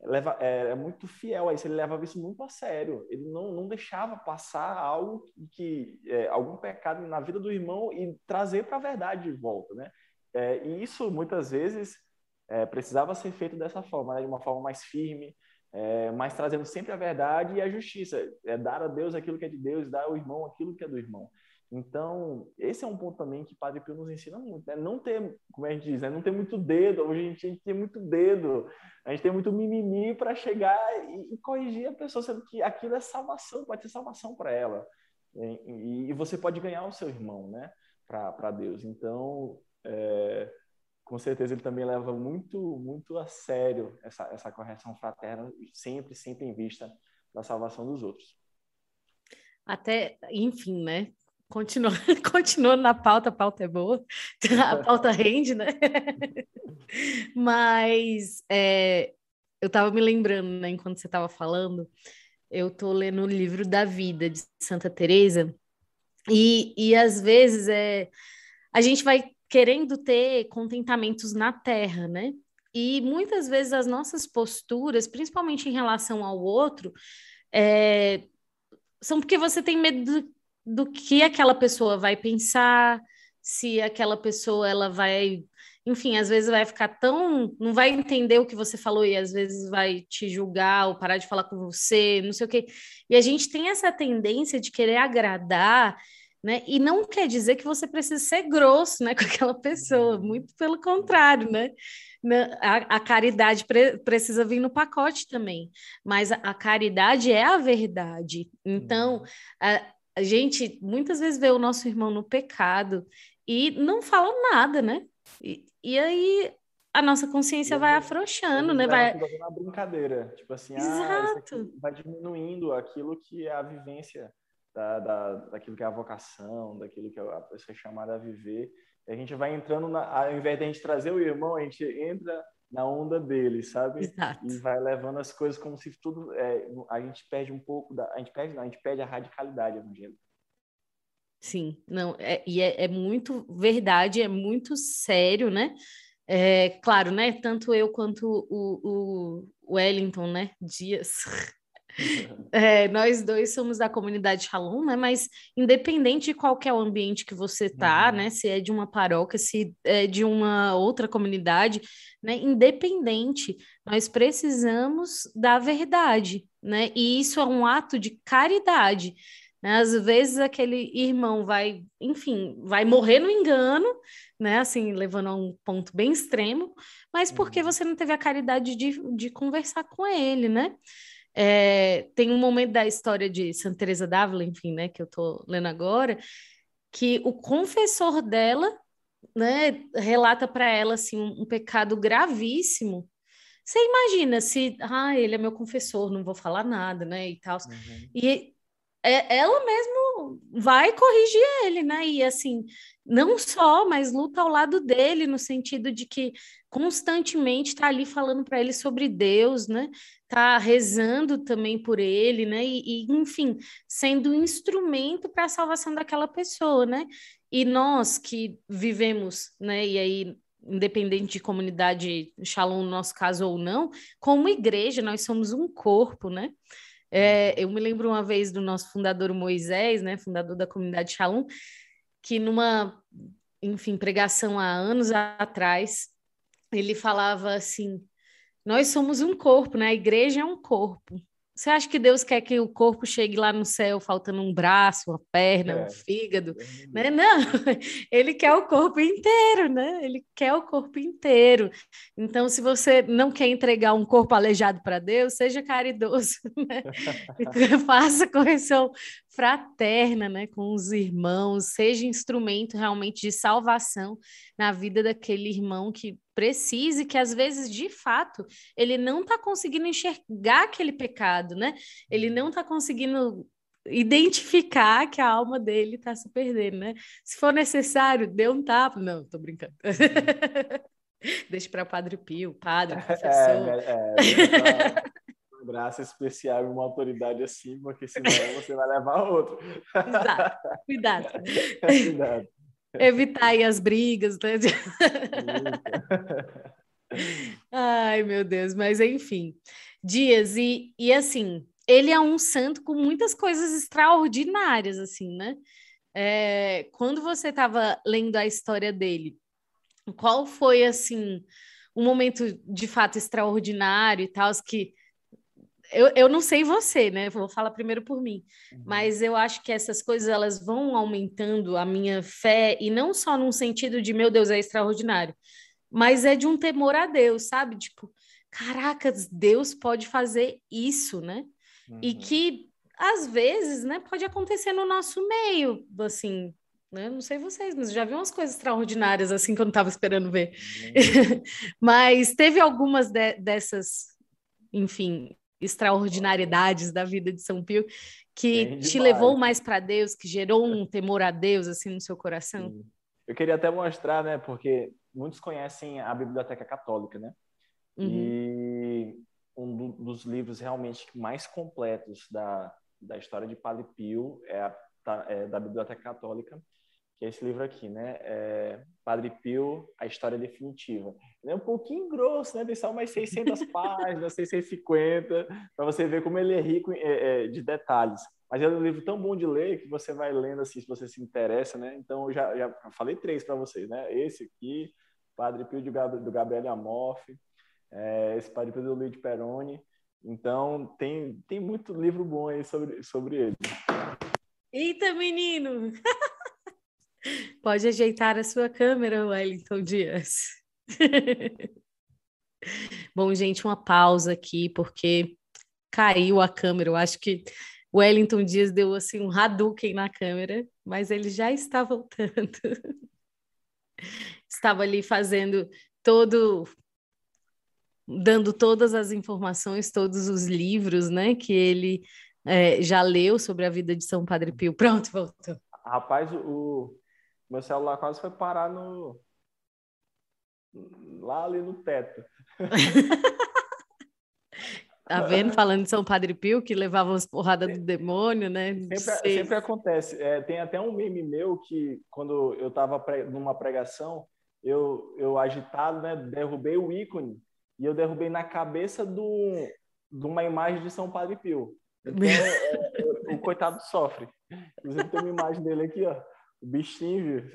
leva, é, é, muito fiel a isso, ele levava isso muito a sério. Ele não, não deixava passar algo que é, algum pecado na vida do irmão e trazer para a verdade de volta, né? É, e isso muitas vezes é, precisava ser feito dessa forma, né? de uma forma mais firme, é, mas trazendo sempre a verdade e a justiça. É dar a Deus aquilo que é de Deus, dar ao irmão aquilo que é do irmão. Então, esse é um ponto também que Padre Pio nos ensina muito, né? Não ter, como a gente diz, né? não ter muito dedo. Hoje a gente, a gente tem muito dedo, a gente tem muito mimimi para chegar e, e, corrigir a pessoa, sendo que aquilo é salvação, pode ser salvação para ela. E, e, você pode ganhar o seu irmão, né? Para Deus. Então, é, com certeza ele também leva muito, muito a sério essa, essa correção fraterna, sempre, sempre em vista da salvação dos outros. Até, enfim, né? Continua, continuando na pauta, a pauta é boa, a pauta rende, né? Mas é, eu estava me lembrando, né, enquanto você estava falando, eu estou lendo o livro da vida de Santa Teresa e, e às vezes é, a gente vai querendo ter contentamentos na terra, né? E muitas vezes as nossas posturas, principalmente em relação ao outro, é, são porque você tem medo do, do que aquela pessoa vai pensar, se aquela pessoa ela vai, enfim, às vezes vai ficar tão, não vai entender o que você falou e às vezes vai te julgar ou parar de falar com você, não sei o quê. E a gente tem essa tendência de querer agradar né? E não quer dizer que você precisa ser grosso, né, com aquela pessoa, muito pelo contrário, né? A, a caridade pre, precisa vir no pacote também, mas a, a caridade é a verdade. Então, uhum. a, a gente muitas vezes vê o nosso irmão no pecado e não fala nada, né? E, e aí a nossa consciência vai afrouxando, né? Vai uma brincadeira, tipo assim, ah, vai diminuindo aquilo que é a vivência da, da, daquilo que é a vocação, daquilo que a pessoa é chamada a viver. E a gente vai entrando, na, ao invés de a gente trazer o irmão, a gente entra na onda dele, sabe? Exato. E vai levando as coisas como se tudo. É, a gente perde um pouco da. A gente perde, não, a gente perde a radicalidade evangélica. Sim, não, é, e é, é, muito verdade, é muito sério, né? É, claro, né? Tanto eu quanto o, o Wellington, né? Dias, É, nós dois somos da comunidade Shalom, né? Mas independente de qual é o ambiente que você tá, uhum. né? Se é de uma paróquia, se é de uma outra comunidade, né? Independente, nós precisamos da verdade, né? E isso é um ato de caridade. Às vezes aquele irmão vai, enfim, vai morrer no engano, né? Assim, levando a um ponto bem extremo, mas porque uhum. você não teve a caridade de, de conversar com ele, né? É, tem um momento da história de Santa Teresa d'Ávila, enfim, né, que eu estou lendo agora, que o confessor dela, né, relata para ela assim um, um, pecado gravíssimo. Você imagina se, ah, ele é meu confessor, não vou falar nada, né, e tal. Uhum. E é, ela mesmo vai corrigir ele, né? E assim, não só, mas luta ao lado dele no sentido de que constantemente está ali falando para ele sobre Deus, né? Tá rezando também por ele, né? E, e enfim, sendo um instrumento para a salvação daquela pessoa, né? E nós que vivemos, né? E aí independente de comunidade Shalom no nosso caso ou não, como igreja nós somos um corpo, né? É, eu me lembro uma vez do nosso fundador Moisés, né, fundador da comunidade Shalom, que numa, enfim, pregação há anos atrás, ele falava assim: nós somos um corpo, né? A igreja é um corpo. Você acha que Deus quer que o corpo chegue lá no céu faltando um braço, uma perna, é. um fígado? Né? Não, ele quer o corpo inteiro, né? Ele quer o corpo inteiro. Então, se você não quer entregar um corpo aleijado para Deus, seja caridoso, né? Faça correção fraterna, né, com os irmãos, seja instrumento realmente de salvação na vida daquele irmão que precise, que às vezes, de fato, ele não está conseguindo enxergar aquele pecado, né? Ele não está conseguindo identificar que a alma dele está se perdendo, né? Se for necessário, dê um tapa. Não, tô brincando. Deixa para Padre Pio, padre, é, professor. É, é, é, braço especial e uma autoridade assim, porque senão você vai levar outro. Exato. Cuidado. Cuidado. Evitar aí as brigas, né? Ai, meu Deus, mas enfim. Dias, e, e assim, ele é um santo com muitas coisas extraordinárias, assim, né? É, quando você estava lendo a história dele, qual foi, assim, um momento de fato extraordinário e tal, que eu, eu não sei você, né? Vou falar primeiro por mim. Uhum. Mas eu acho que essas coisas elas vão aumentando a minha fé, e não só num sentido de, meu Deus, é extraordinário, mas é de um temor a Deus, sabe? Tipo, caracas, Deus pode fazer isso, né? Uhum. E que, às vezes, né, pode acontecer no nosso meio, assim, né? Não sei vocês, mas já vi umas coisas extraordinárias assim que eu não estava esperando ver. Uhum. mas teve algumas de, dessas, enfim, extraordinariedades da vida de São Pio que te levou mais para Deus, que gerou um temor a Deus assim no seu coração? Sim. Eu queria até mostrar, né, porque muitos conhecem a Biblioteca Católica, né? Uhum. E um do, dos livros realmente mais completos da, da história de Padre Pio é, a, é da Biblioteca Católica que é esse livro aqui, né? É Padre Pio, A História Definitiva. Ele é um pouquinho grosso, né? Tem só umas 600 páginas, 650, para você ver como ele é rico é, é, de detalhes. Mas é um livro tão bom de ler que você vai lendo assim, se você se interessa, né? Então, eu já, já falei três para vocês, né? Esse aqui, Padre Pio de Gab do Gabriel Amorfe, é, esse Padre Pio do Luiz Peroni. Então, tem, tem muito livro bom aí sobre, sobre ele. Eita, menino! Pode ajeitar a sua câmera, Wellington Dias. Bom, gente, uma pausa aqui, porque caiu a câmera. Eu acho que o Wellington Dias deu assim um Hadouken na câmera, mas ele já está voltando. Estava ali fazendo todo dando todas as informações, todos os livros, né, que ele é, já leu sobre a vida de São Padre Pio. Pronto, voltou. Rapaz, o, meu celular quase foi parar no. lá ali no teto. Tá vendo? Falando de São Padre Pio, que levava as porradas do demônio, né? Sempre, sempre acontece. É, tem até um meme meu que, quando eu estava pre... numa pregação, eu, eu agitado, né? Derrubei o ícone e eu derrubei na cabeça do, de uma imagem de São Padre Pio. Então, é, é, o coitado sofre. Inclusive, tem uma imagem dele aqui, ó. O bichinho, viu?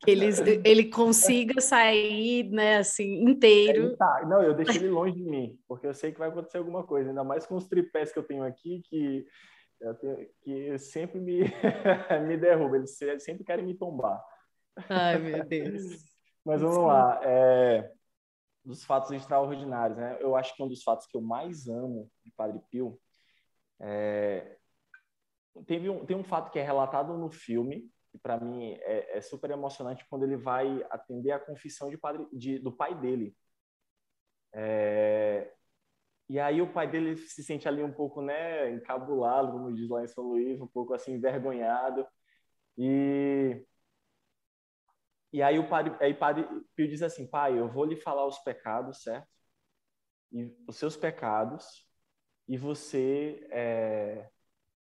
Que ele, ele consiga sair, né, assim, inteiro. Tá. Não, eu deixei ele longe de mim, porque eu sei que vai acontecer alguma coisa, ainda mais com os tripés que eu tenho aqui, que tenho, que sempre me, me derruba, eles sempre querem me tombar. Ai, meu Deus. Mas vamos lá. É, dos fatos extraordinários, né? Eu acho que um dos fatos que eu mais amo de Padre Pio é, teve um, tem um fato que é relatado no filme que para mim é, é, super emocionante quando ele vai atender a confissão de padre, de, do pai dele. É, e aí o pai dele se sente ali um pouco, né, encabulado, como diz lá em São Luís, um pouco assim envergonhado. E e aí o padre, aí padre Pio diz assim, pai, eu vou lhe falar os pecados, certo? E os seus pecados, e você é,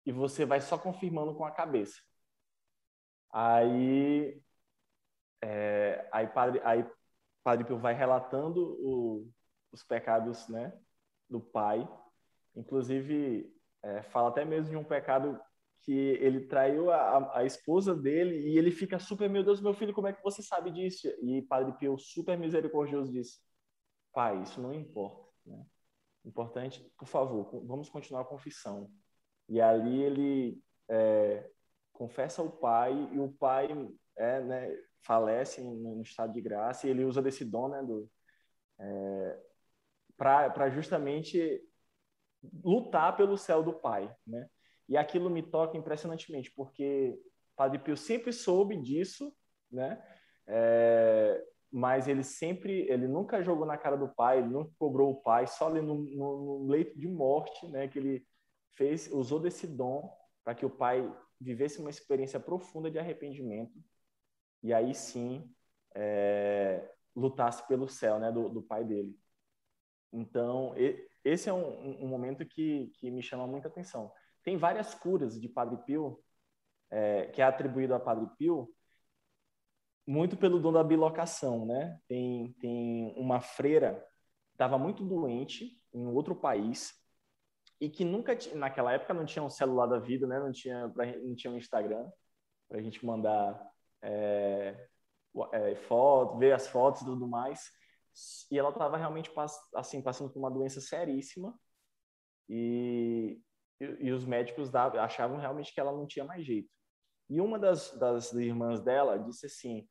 e você vai só confirmando com a cabeça. Aí, é, aí padre, aí padre Pio vai relatando o, os pecados, né, do pai. Inclusive é, fala até mesmo de um pecado que ele traiu a, a, esposa dele e ele fica super, meu Deus, meu filho, como é que você sabe disso? E Padre Pio, super misericordioso, disse, pai, isso não importa. Né? Importante, por favor, vamos continuar a confissão. E ali ele é, confessa ao pai e o pai é, né, falece no estado de graça e ele usa desse dom né, do, é, para justamente lutar pelo céu do pai, né? E aquilo me toca impressionantemente, porque Padre Pio sempre soube disso, né? É, mas ele sempre, ele nunca jogou na cara do pai, ele nunca cobrou o pai, só ali no, no, no leito de morte, né? Que ele fez, usou desse dom para que o pai vivesse uma experiência profunda de arrependimento e aí sim é, lutasse pelo céu, né? Do, do pai dele. Então, esse é um, um momento que, que me chama muita atenção tem várias curas de Padre Pio, é, que é atribuído a Padre Pio, muito pelo dom da bilocação, né? Tem, tem uma freira que estava muito doente em outro país e que nunca, naquela época não tinha um celular da vida, né? Não tinha, não tinha um Instagram para a gente mandar é, é, foto, ver as fotos e tudo mais. E ela estava realmente assim passando por uma doença seríssima e e, os médicos achavam realmente que ela não tinha mais jeito. E uma das, das irmãs dela disse assim: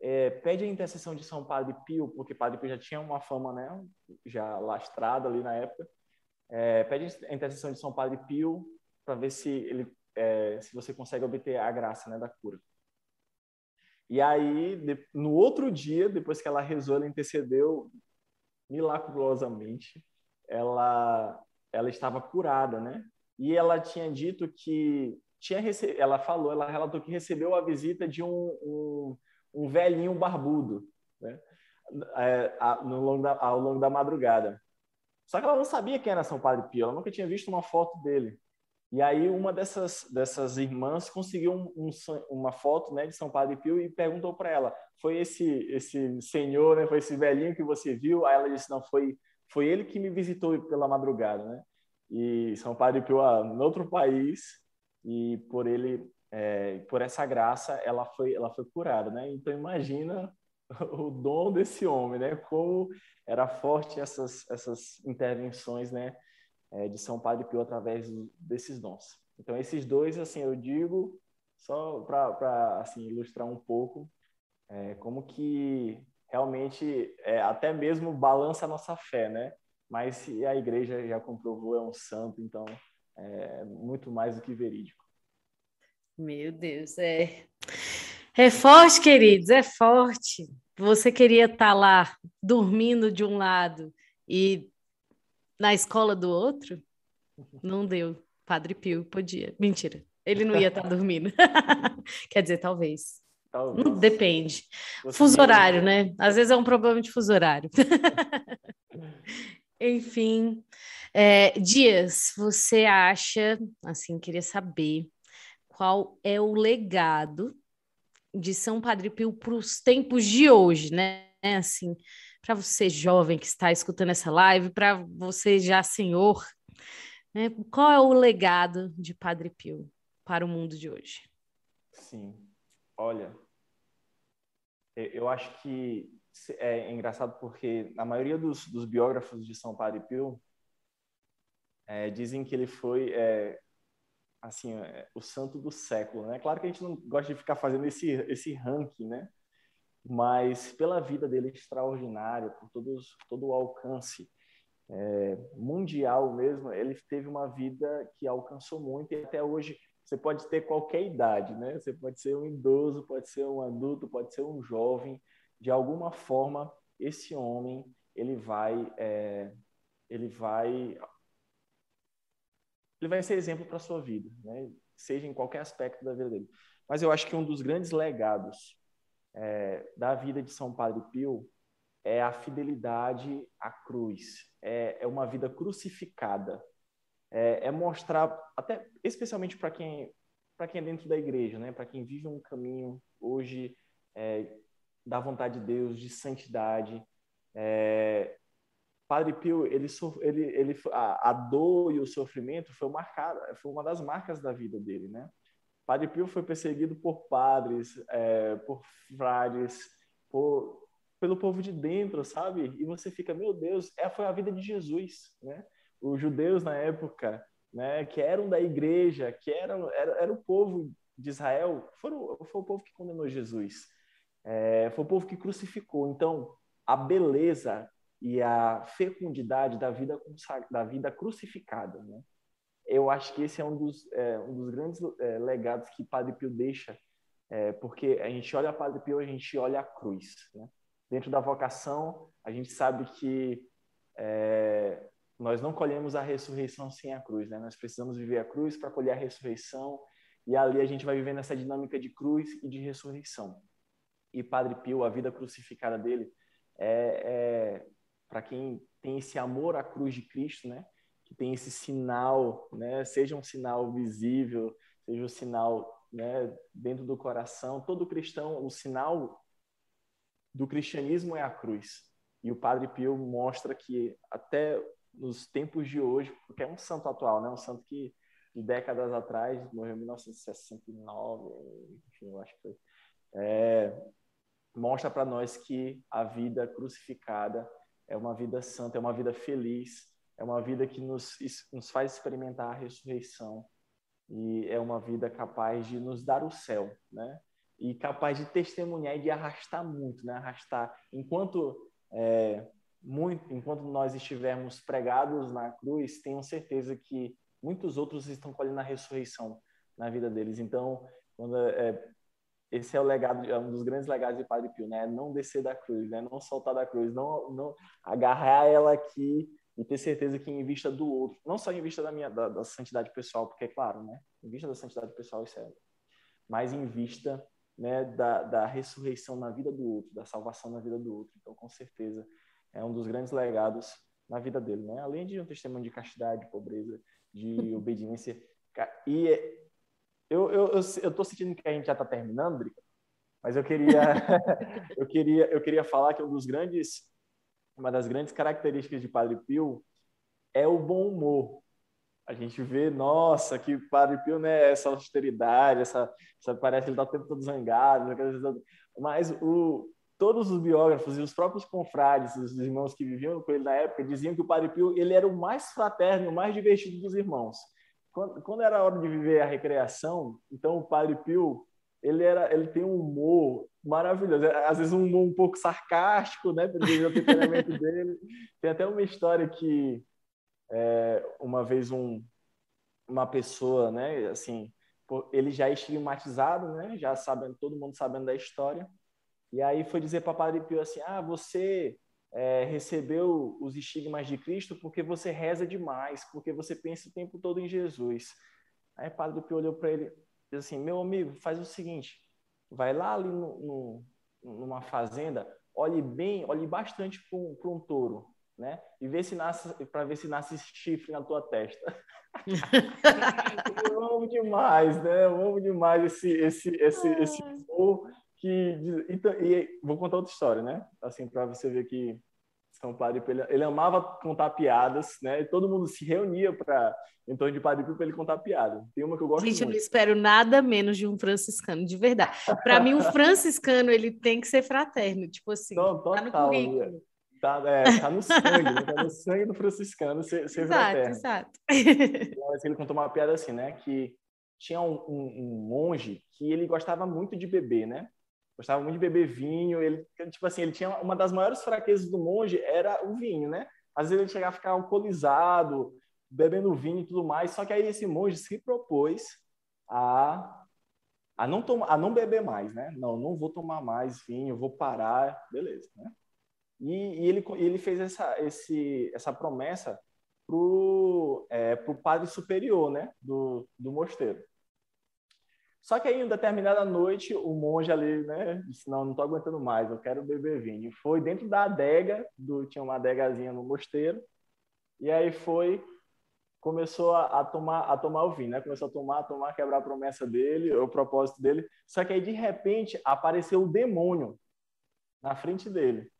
é, pede a intercessão de São Padre Pio, porque Padre Pio já tinha uma fama, né, já lastrada ali na época. É, pede a intercessão de São Padre Pio para ver se ele, é, se você consegue obter a graça, né, da cura. E aí, de, no outro dia, depois que ela rezou, ela intercedeu milagrosamente. Ela, ela estava curada, né? e ela tinha dito que tinha rece... ela falou, ela relatou que recebeu a visita de um, um, um velhinho barbudo, né? É, a, no longo da, ao longo da madrugada. Só que ela não sabia quem era São Padre Pio, ela nunca tinha visto uma foto dele. E aí uma dessas dessas irmãs conseguiu um, um, uma foto, né, de São Padre Pio e perguntou para ela: "Foi esse esse senhor, né, foi esse velhinho que você viu?" Aí ela disse: "Não, foi foi ele que me visitou pela madrugada, né?" e São Padre Pio em outro país e por ele é, por essa graça ela foi ela foi curada né então imagina o dom desse homem né como era forte essas essas intervenções né é, de São Padre Pio através desses dons então esses dois assim eu digo só para assim ilustrar um pouco é, como que realmente é, até mesmo balança a nossa fé né mas a igreja já comprovou, é um santo, então é muito mais do que verídico. Meu Deus, é. É forte, queridos, é forte. Você queria estar tá lá dormindo de um lado e na escola do outro? Não deu. Padre Pio podia. Mentira. Ele não ia estar tá dormindo. Quer dizer, talvez. talvez. Depende. Você fuso horário, né? Às vezes é um problema de fuso horário. Enfim, é, Dias, você acha, assim, queria saber qual é o legado de São Padre Pio para os tempos de hoje, né? Assim, para você jovem que está escutando essa live, para você já senhor, né? qual é o legado de Padre Pio para o mundo de hoje? Sim, olha, eu acho que é engraçado porque a maioria dos, dos biógrafos de São Padre Pio é, dizem que ele foi é, assim, é, o santo do século, né? Claro que a gente não gosta de ficar fazendo esse, esse ranking, né? Mas pela vida dele extraordinária, por todos, todo o alcance é, mundial mesmo, ele teve uma vida que alcançou muito e até hoje você pode ter qualquer idade, né? Você pode ser um idoso, pode ser um adulto, pode ser um jovem. De alguma forma, esse homem ele vai, é, ele vai ele vai ser exemplo para a sua vida, né? seja em qualquer aspecto da vida dele. Mas eu acho que um dos grandes legados é, da vida de São Padre Pio é a fidelidade à cruz, é, é uma vida crucificada, é, é mostrar, até especialmente para quem para quem é dentro da igreja, né? Para quem vive um caminho hoje é, da vontade de Deus, de santidade, é, Padre Pio, ele, ele, ele, a, a, dor e o sofrimento foi, marcado, foi uma das marcas da vida dele, né? Padre Pio foi perseguido por padres, é, por frades, por, pelo povo de dentro, sabe? E você fica, meu Deus, é, foi a vida de Jesus, né? Os judeus na época, né, que eram da igreja, que eram, era, era o povo de Israel, foram, foi o povo que condenou Jesus. É, foi o povo que crucificou. Então, a beleza e a fecundidade da vida, da vida crucificada. Né? Eu acho que esse é um dos, é, um dos grandes é, legados que Padre Pio deixa, é, porque a gente olha Padre Pio, a gente olha a cruz. Né? Dentro da vocação, a gente sabe que é, nós não colhemos a ressurreição sem a cruz. Né? Nós precisamos viver a cruz para colher a ressurreição, e ali a gente vai vivendo essa dinâmica de cruz e de ressurreição. E Padre Pio, a vida crucificada dele, é, é, para quem tem esse amor à cruz de Cristo, né? Que tem esse sinal, né? Seja um sinal visível, seja um sinal, né? Dentro do coração. Todo cristão, o sinal do cristianismo é a cruz. E o Padre Pio mostra que até nos tempos de hoje, porque é um santo atual, né? Um santo que de décadas atrás, morreu em 1969, enfim, eu acho que foi. É, mostra para nós que a vida crucificada é uma vida santa, é uma vida feliz, é uma vida que nos, nos faz experimentar a ressurreição e é uma vida capaz de nos dar o céu, né? E capaz de testemunhar e de arrastar muito, né? Arrastar enquanto é, muito, enquanto nós estivermos pregados na cruz, tenham certeza que muitos outros estão colhendo a ressurreição na vida deles. Então, quando é, esse é o legado, é um dos grandes legados de Padre Pio, né? Não descer da cruz, né? Não soltar da cruz, não, não agarrar ela aqui e ter certeza que em vista do outro, não só em vista da minha da, da santidade pessoal, porque é claro, né? Em vista da santidade pessoal isso é, mas em vista, né, da, da ressurreição na vida do outro, da salvação na vida do outro. Então, com certeza, é um dos grandes legados na vida dele, né? Além de um testemunho de castidade, de pobreza, de obediência e eu, eu, eu, eu tô sentindo que a gente já está terminando, Drica, mas eu queria, eu queria, eu queria falar que um dos grandes, uma das grandes características de Padre Pio é o bom humor. A gente vê, nossa, que Padre Pio, né, essa austeridade, essa, essa parece que ele está o tempo todo zangado, mas o, todos os biógrafos e os próprios confrades, os irmãos que viviam com ele na época, diziam que o Padre Pio ele era o mais fraterno, o mais divertido dos irmãos quando, quando era a hora de viver a recreação, então o Padre Pio, ele era, ele tem um humor maravilhoso, às vezes um humor um pouco sarcástico, né, pelo temperamento dele. Tem até uma história que é, uma vez um, uma pessoa, né, assim, ele já é estigmatizado, né, já sabendo, todo mundo sabendo da história, e aí foi dizer para o Padre Pio assim, ah, você é, recebeu os estigmas de Cristo porque você reza demais, porque você pensa o tempo todo em Jesus. Aí o Padre Pio olhou para ele e disse assim, meu amigo, faz o seguinte, vai lá ali no, no, numa fazenda, olhe bem, olhe bastante para um, um, touro, né? E vê se nasce, para ver se nasce chifre na tua testa. eu amo demais, né? Eu amo demais esse esse esse esse que então, e vou contar outra história, né? Assim para você ver que São Padre Pio, ele, ele, amava contar piadas, né? E todo mundo se reunia para em torno de Padre Pio para ele contar piada. Tem uma que eu gosto Gente, muito. eu não espero nada menos de um franciscano, de verdade. Para mim, um franciscano ele tem que ser fraterno, tipo assim, não, total, tá no currículo. Tá, é, tá no sangue, né? tá no sangue do franciscano ser, ser exato, fraterno. Exato, exato. Ele contou uma piada assim, né? Que tinha um, um, um, monge que ele gostava muito de beber, né? Gostava muito de beber vinho. Ele, tipo assim, ele tinha uma das maiores fraquezas do monge era o vinho, né? Às vezes ele chegava a ficar alcoolizado, bebendo vinho e tudo mais. Só que aí esse monge se propôs a a não tomar, a não beber mais, né? Não, não vou tomar mais vinho, vou parar, beleza, né? E, e ele ele fez essa esse essa promessa pro é, pro padre superior, né? Do do mosteiro. Só que aí, em determinada noite, o monge ali, né, disse, não, não estou aguentando mais, eu quero beber vinho. Foi dentro da adega, do, tinha uma adegazinha no mosteiro, e aí foi, começou a, a, tomar, a tomar o vinho, né? Começou a tomar, a tomar, quebrar a promessa dele, o propósito dele. Só que aí, de repente, apareceu o demônio na frente dele.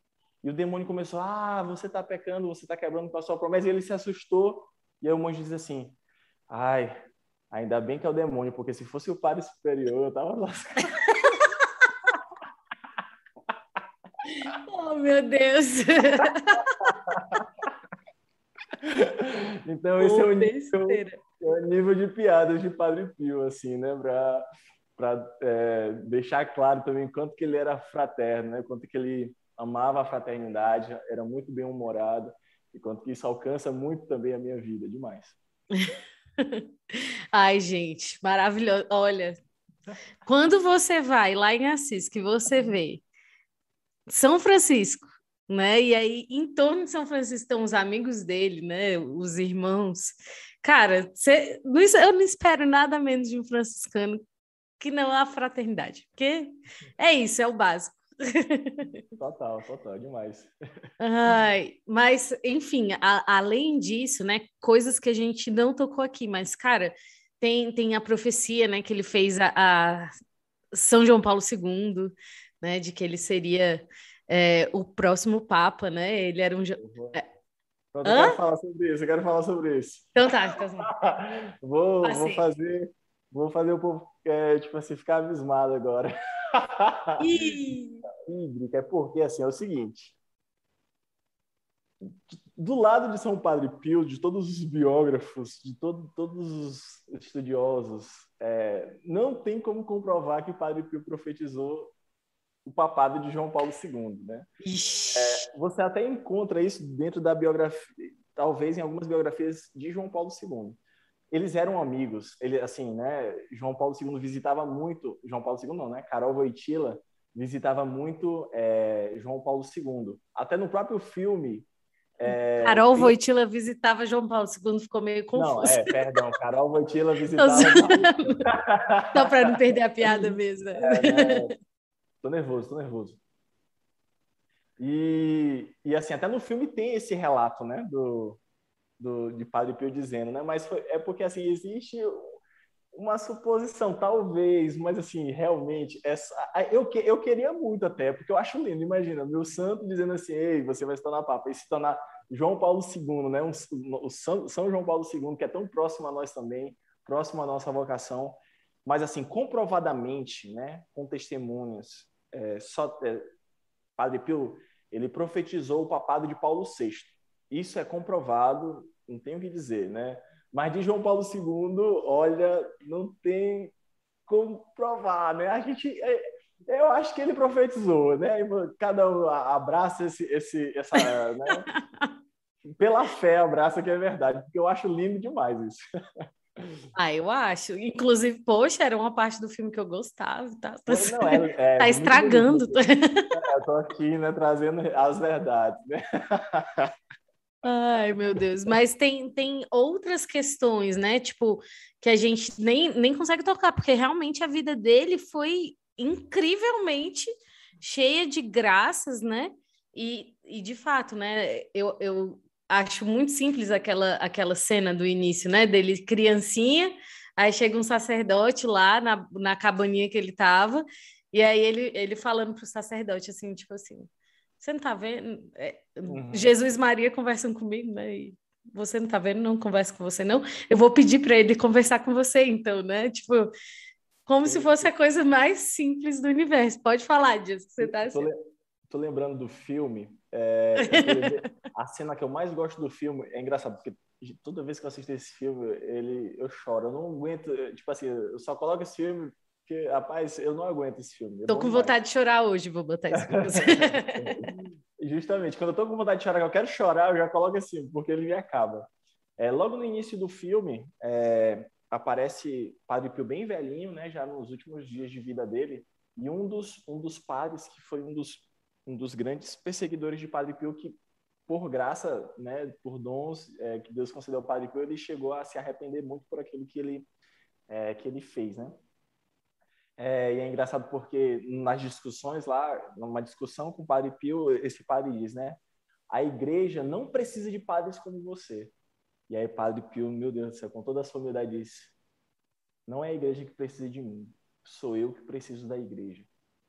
E o demônio começou, ah, você está pecando, você está quebrando com a sua promessa. E ele se assustou, e aí o monge diz assim, ai, Ainda bem que é o demônio, porque se fosse o padre superior, eu tava lascado. oh, meu Deus! então, esse é o, nível, é o nível de piadas de Padre Pio, assim, né? Para para é, deixar claro também quanto que ele era fraterno, né? Quanto que ele amava a fraternidade, era muito bem humorado e quanto que isso alcança muito também a minha vida, demais. Ai, gente, maravilhoso. Olha, quando você vai lá em Assis, que você vê São Francisco, né? E aí, em torno de São Francisco estão os amigos dele, né? Os irmãos. Cara, você, eu não espero nada menos de um franciscano que não a fraternidade, porque é isso, é o básico. Total, total, demais. Ai, mas, enfim, a, além disso, né, coisas que a gente não tocou aqui, mas, cara, tem, tem a profecia, né, que ele fez a, a São João Paulo II, né, de que ele seria é, o próximo Papa, né, ele era um... É... Eu quero falar sobre isso, eu quero falar sobre isso. Então tá, então tá. vou, vou fazer, vou fazer o povo, é, tipo assim, ficar abismado agora. Hídrica é porque assim é o seguinte. Do lado de São Padre Pio, de todos os biógrafos, de todo, todos os estudiosos, é, não tem como comprovar que o Padre Pio profetizou o papado de João Paulo II, né? É, você até encontra isso dentro da biografia, talvez em algumas biografias de João Paulo II eles eram amigos. Ele, assim, né? João Paulo II visitava muito. João Paulo II não, né? Carol Voitila visitava muito é, João Paulo II. Até no próprio filme. É, Carol tem... Voitila visitava João Paulo II, ficou meio confuso. Não, é, perdão. Carol Voitila visitava. Só para não perder a piada mesmo. É, né? Tô nervoso, tô nervoso. E, e assim, até no filme tem esse relato, né? Do, do, de Padre Pio dizendo, né? Mas foi, é porque assim existe uma suposição, talvez, mas assim, realmente, essa, eu, eu queria muito até, porque eu acho lindo, imagina, meu santo dizendo assim, ei, você vai se tornar Papa, e se tornar João Paulo II, né, um, o São, São João Paulo II, que é tão próximo a nós também, próximo à nossa vocação, mas assim, comprovadamente, né, com testemunhas, é, só, é, Padre Pio, ele profetizou o papado de Paulo VI, isso é comprovado, não tenho o que dizer, né? Mas de João Paulo II, olha, não tem como provar, né? A gente, é, eu acho que ele profetizou, né? Cada um abraça esse, esse essa, né? Pela fé, abraça que é verdade, porque eu acho lindo demais isso. Ah, eu acho. Inclusive, poxa, era uma parte do filme que eu gostava. Tá, não, é, é, tá estragando. É, eu tô aqui, né, trazendo as verdades, né? Ai, meu Deus. Mas tem, tem outras questões, né? Tipo, que a gente nem, nem consegue tocar, porque realmente a vida dele foi incrivelmente cheia de graças, né? E, e de fato, né? Eu, eu acho muito simples aquela, aquela cena do início, né? Dele criancinha, aí chega um sacerdote lá na, na cabaninha que ele tava, e aí ele, ele falando pro sacerdote assim, tipo assim você não está vendo? É, uhum. Jesus e Maria conversam comigo, né? E você não está vendo, não conversa com você, não. Eu vou pedir para ele conversar com você, então, né? Tipo, como se fosse a coisa mais simples do universo. Pode falar disso, você está assim. Tô lembrando do filme É, a cena que eu mais gosto do filme é engraçado, porque toda vez que eu assisto esse filme, ele, eu choro. Eu não aguento, tipo assim, eu só coloco esse filme porque, rapaz, eu não aguento esse filme. É tô com vontade de chorar hoje, vou botar isso pra você. Justamente, quando eu tô com vontade de chorar, que eu quero chorar, eu já coloco filme, porque ele me acaba. É, logo no início do filme, é, aparece Padre Pio bem velhinho, né, já nos últimos dias de vida dele, e um dos, um dos padres que foi um dos, um dos grandes perseguidores de Padre Pio, que por graça, né, por dons é, que Deus concedeu ao Padre Pio, ele chegou a se arrepender muito por aquilo que ele, é, que ele fez, né? É, e é engraçado porque nas discussões lá, numa discussão com o Padre Pio, esse padre diz, né? A igreja não precisa de padres como você. E aí Padre Pio, meu Deus do céu, com toda a sua humildade disse, não é a igreja que precisa de mim, sou eu que preciso da igreja.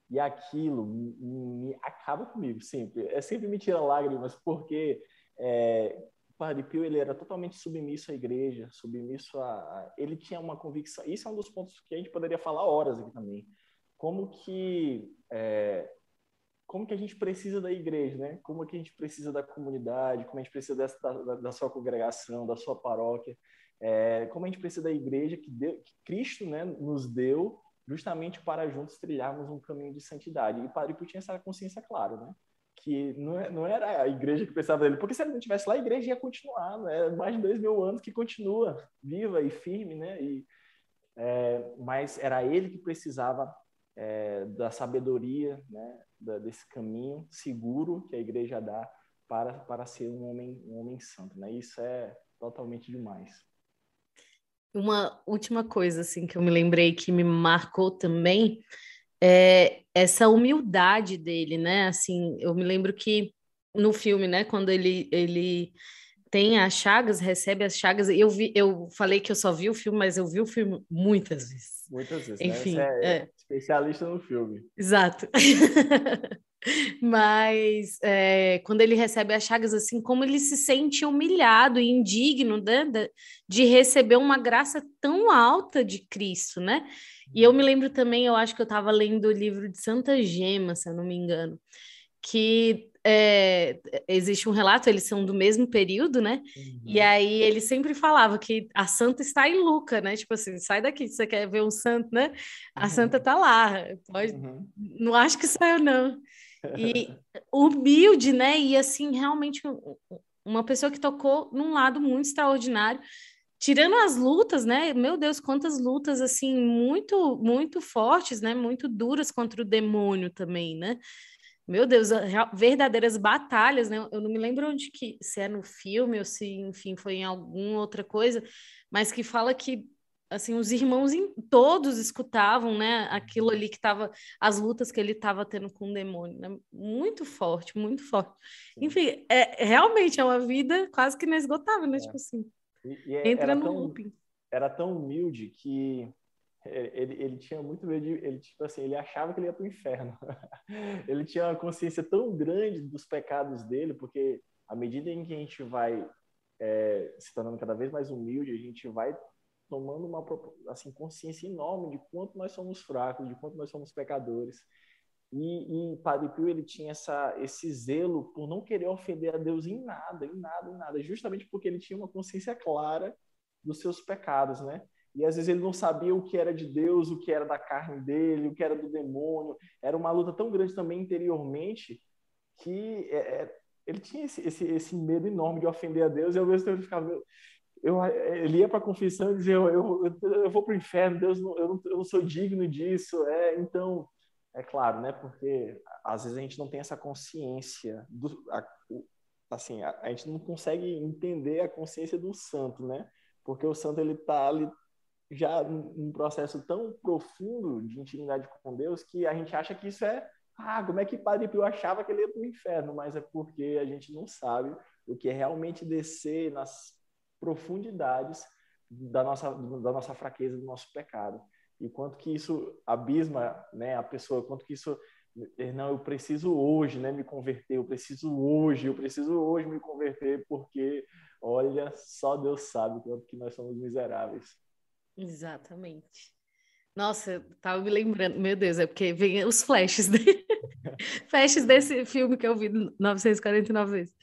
E aquilo me, me acaba comigo, sempre. É sempre me tira lágrimas, porque é, Padre Pio ele era totalmente submisso à igreja, submisso a... Ele tinha uma convicção... Isso é um dos pontos que a gente poderia falar horas aqui também. Como que... É, como que a gente precisa da igreja, né? Como que a gente precisa da comunidade, como a gente precisa dessa, da, da sua congregação, da sua paróquia, é, como a gente precisa da igreja que, deu, que Cristo né, nos deu justamente para juntos trilharmos um caminho de santidade. E Padre Pio tinha essa consciência clara, né? Que não, é, não era a igreja que pensava dele, porque se ele não tivesse lá, a igreja ia continuar, né? Mais de dois mil anos que continua viva e firme, né? E, é, mas era ele que precisava é, da sabedoria, né? Da, desse caminho seguro que a igreja dá para, para ser um homem, um homem santo, né? Isso é totalmente demais. Uma última coisa assim que eu me lembrei que me marcou também é essa humildade dele, né? Assim, eu me lembro que no filme, né, quando ele ele tem as chagas, recebe as chagas. Eu vi, eu falei que eu só vi o filme, mas eu vi o filme muitas vezes. Muitas vezes. Né? Enfim, né? é, é especialista no filme. Exato. Mas é, quando ele recebe as chagas, assim, como ele se sente humilhado e indigno né, de receber uma graça tão alta de Cristo, né? E eu me lembro também, eu acho que eu estava lendo o livro de Santa Gema, se eu não me engano, que é, existe um relato, eles são do mesmo período, né? Uhum. E aí ele sempre falava que a santa está em Luca, né? Tipo assim, sai daqui, você quer ver um santo, né? A uhum. santa está lá. Pode... Uhum. Não acho que saiu, não. E humilde, né? E assim, realmente uma pessoa que tocou num lado muito extraordinário. Tirando as lutas, né? Meu Deus, quantas lutas assim muito muito fortes, né? Muito duras contra o demônio também, né? Meu Deus, verdadeiras batalhas, né? Eu não me lembro onde que se é no filme ou se, enfim, foi em alguma outra coisa, mas que fala que assim, os irmãos em, todos escutavam, né, aquilo ali que estava, as lutas que ele estava tendo com o demônio, né? Muito forte, muito forte. Enfim, é, realmente é uma vida quase que inesgotável, né? É. Tipo assim, e, e é, entra no tão, looping. Era tão humilde que é, ele, ele tinha muito medo de, ele tipo assim, ele achava que ele ia para o inferno. ele tinha uma consciência tão grande dos pecados dele, porque à medida em que a gente vai é, se tornando cada vez mais humilde, a gente vai tomando uma assim consciência enorme de quanto nós somos fracos, de quanto nós somos pecadores. E, e Padre Pio ele tinha essa esse zelo por não querer ofender a Deus em nada, em nada, em nada, justamente porque ele tinha uma consciência clara dos seus pecados, né? E às vezes ele não sabia o que era de Deus, o que era da carne dele, o que era do demônio. Era uma luta tão grande também interiormente que é, é ele tinha esse, esse, esse medo enorme de ofender a Deus. E ao mesmo tempo ele ficava, eu, ele ia para a confissão e dizia: Eu, eu, eu vou para o inferno, Deus, não, eu, não, eu não sou digno disso. É, então, é claro, né? Porque às vezes a gente não tem essa consciência do, a, assim, a, a, gente não consegue entender a consciência do santo, né? Porque o santo ele está ali já num processo tão profundo de intimidade com Deus que a gente acha que isso é ah, como é que Padre Pio achava que ele ia para o inferno? Mas é porque a gente não sabe o que é realmente descer nas profundidades da nossa, da nossa fraqueza, do nosso pecado. E quanto que isso abisma né, a pessoa, quanto que isso. Não, eu preciso hoje né, me converter, eu preciso hoje, eu preciso hoje me converter, porque, olha, só Deus sabe quanto que nós somos miseráveis. Exatamente. Nossa, tava me lembrando, meu Deus, é porque vem os flashes, de... flashes desse filme que eu vi 949 vezes.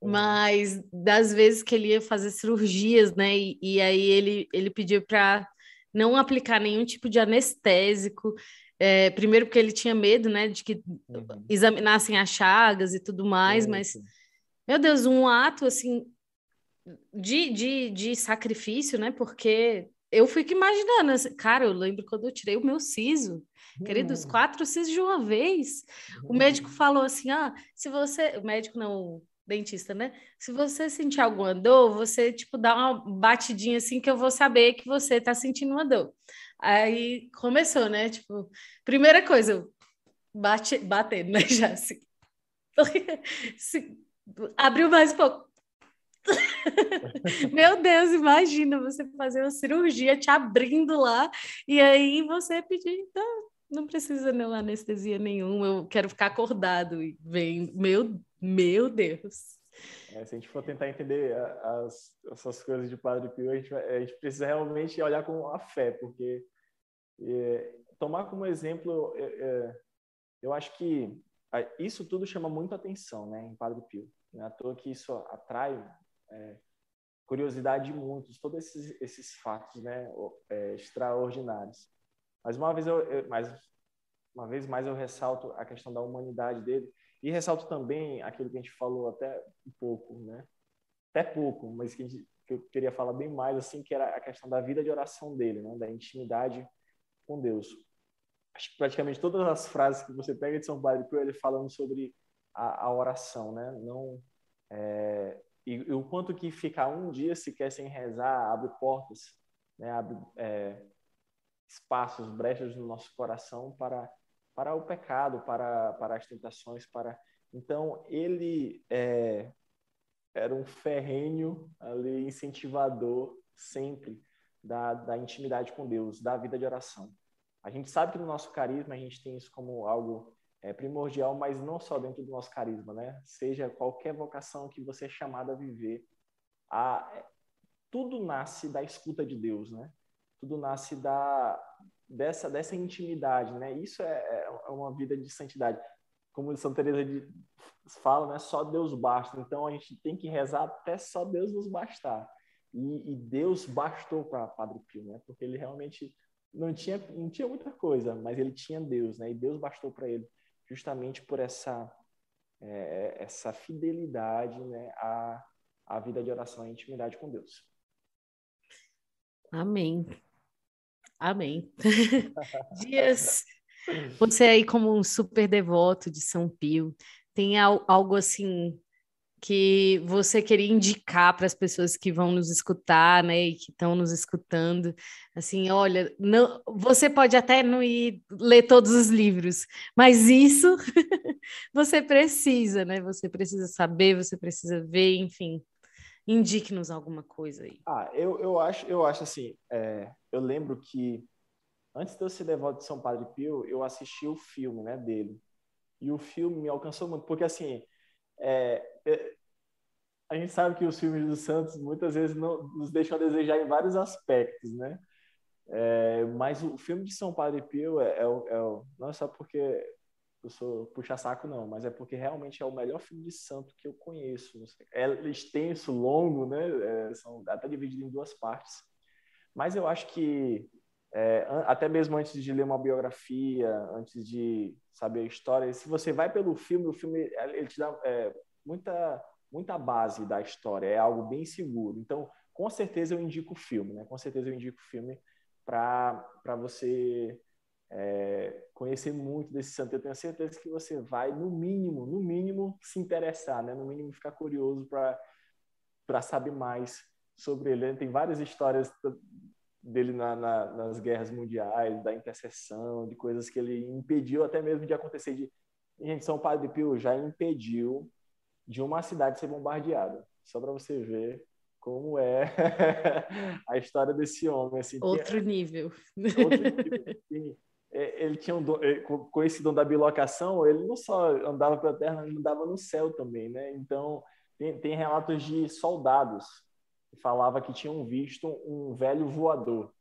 Uhum. Mas das vezes que ele ia fazer cirurgias, né? E, e aí ele, ele pediu para não aplicar nenhum tipo de anestésico. É, primeiro porque ele tinha medo, né, de que uhum. examinassem as chagas e tudo mais, sim, mas, meu Deus, um ato, assim, de, de, de sacrifício, né, porque eu fico imaginando, assim, cara, eu lembro quando eu tirei o meu siso, uhum. queridos, quatro sisos de uma vez. Uhum. O médico falou assim: ah, se você. O médico não, dentista, né? Se você sentir alguma dor, você, tipo, dá uma batidinha assim que eu vou saber que você tá sentindo uma dor. Aí começou, né? Tipo, primeira coisa, bate, batendo, né? Já assim. Se, abriu mais um pouco. Meu Deus, imagina você fazer uma cirurgia te abrindo lá e aí você pedir, então, não precisa não anestesia nenhuma, eu quero ficar acordado e vem, meu, meu Deus. É, se a gente for tentar entender as, essas coisas de Padre Pio, a gente, a gente precisa realmente olhar com a fé, porque é, tomar como exemplo, é, é, eu acho que isso tudo chama muito atenção, né, em Padre Pio. Não é à toa que isso atrai é, curiosidade de muitos, todos esses, esses fatos né, é, extraordinários. Mas uma vez eu, eu, mais, uma vez mais eu ressalto a questão da humanidade dele e ressalto também aquilo que a gente falou até um pouco, né? Até pouco, mas que, gente, que eu queria falar bem mais assim, que era a questão da vida de oração dele, né? Da intimidade com Deus. Acho que praticamente todas as frases que você pega de São Padre Pio, ele falando sobre a, a oração, né? Não é, e, e, o quanto que ficar um dia sequer sem rezar abre portas, né? abre é, espaços, brechas no nosso coração para, para o pecado, para, para as tentações, para... Então, ele é, era um ferrenho ali, incentivador sempre da, da intimidade com Deus, da vida de oração. A gente sabe que no nosso carisma a gente tem isso como algo é primordial, mas não só dentro do nosso carisma, né? Seja qualquer vocação que você é chamado a viver, a, tudo nasce da escuta de Deus, né? Tudo nasce da dessa dessa intimidade, né? Isso é, é uma vida de santidade. Como Santa Teresa de, fala, né? Só Deus basta. Então a gente tem que rezar até só Deus nos bastar. E, e Deus bastou para Padre Pio, né? Porque ele realmente não tinha não tinha muita coisa, mas ele tinha Deus, né? E Deus bastou para ele justamente por essa, é, essa fidelidade né, à, à vida de oração e intimidade com Deus. Amém. Amém. Dias, você aí como um super devoto de São Pio, tem algo assim que você queria indicar para as pessoas que vão nos escutar, né, e que estão nos escutando, assim, olha, não, você pode até não ir ler todos os livros, mas isso você precisa, né? Você precisa saber, você precisa ver, enfim. Indique-nos alguma coisa aí. Ah, eu, eu acho, eu acho assim, é, eu lembro que antes de eu ser devoto de São Padre Pio, eu assisti o filme, né, dele. E o filme me alcançou muito, porque assim, é, é, a gente sabe que os filmes do Santos muitas vezes não, nos deixam a desejar em vários aspectos, né? É, mas o filme de São Padre Pio é, é, é, não é só porque eu sou puxa-saco, não, mas é porque realmente é o melhor filme de santo que eu conheço. É extenso, longo, né? É, são até dividido em duas partes. Mas eu acho que, é, até mesmo antes de ler uma biografia, antes de saber a história, se você vai pelo filme, o filme ele te dá é, muita muita base da história, é algo bem seguro. Então, com certeza eu indico o filme, né? Com certeza eu indico o filme para você é, conhecer muito desse santo. Eu tenho certeza que você vai, no mínimo, no mínimo, se interessar, né? No mínimo, ficar curioso para saber mais sobre ele. Tem várias histórias dele na, na, nas guerras mundiais, da intercessão, de coisas que ele impediu até mesmo de acontecer. De... Gente, São Padre Pio já impediu de uma cidade ser bombardeada. Só para você ver como é a história desse homem. Assim, outro, é, nível. outro nível. Assim, ele tinha um dom, é, com esse dom da bilocação, ele não só andava pela terra, ele andava no céu também, né? Então, tem, tem relatos de soldados que falava que tinham visto um velho voador.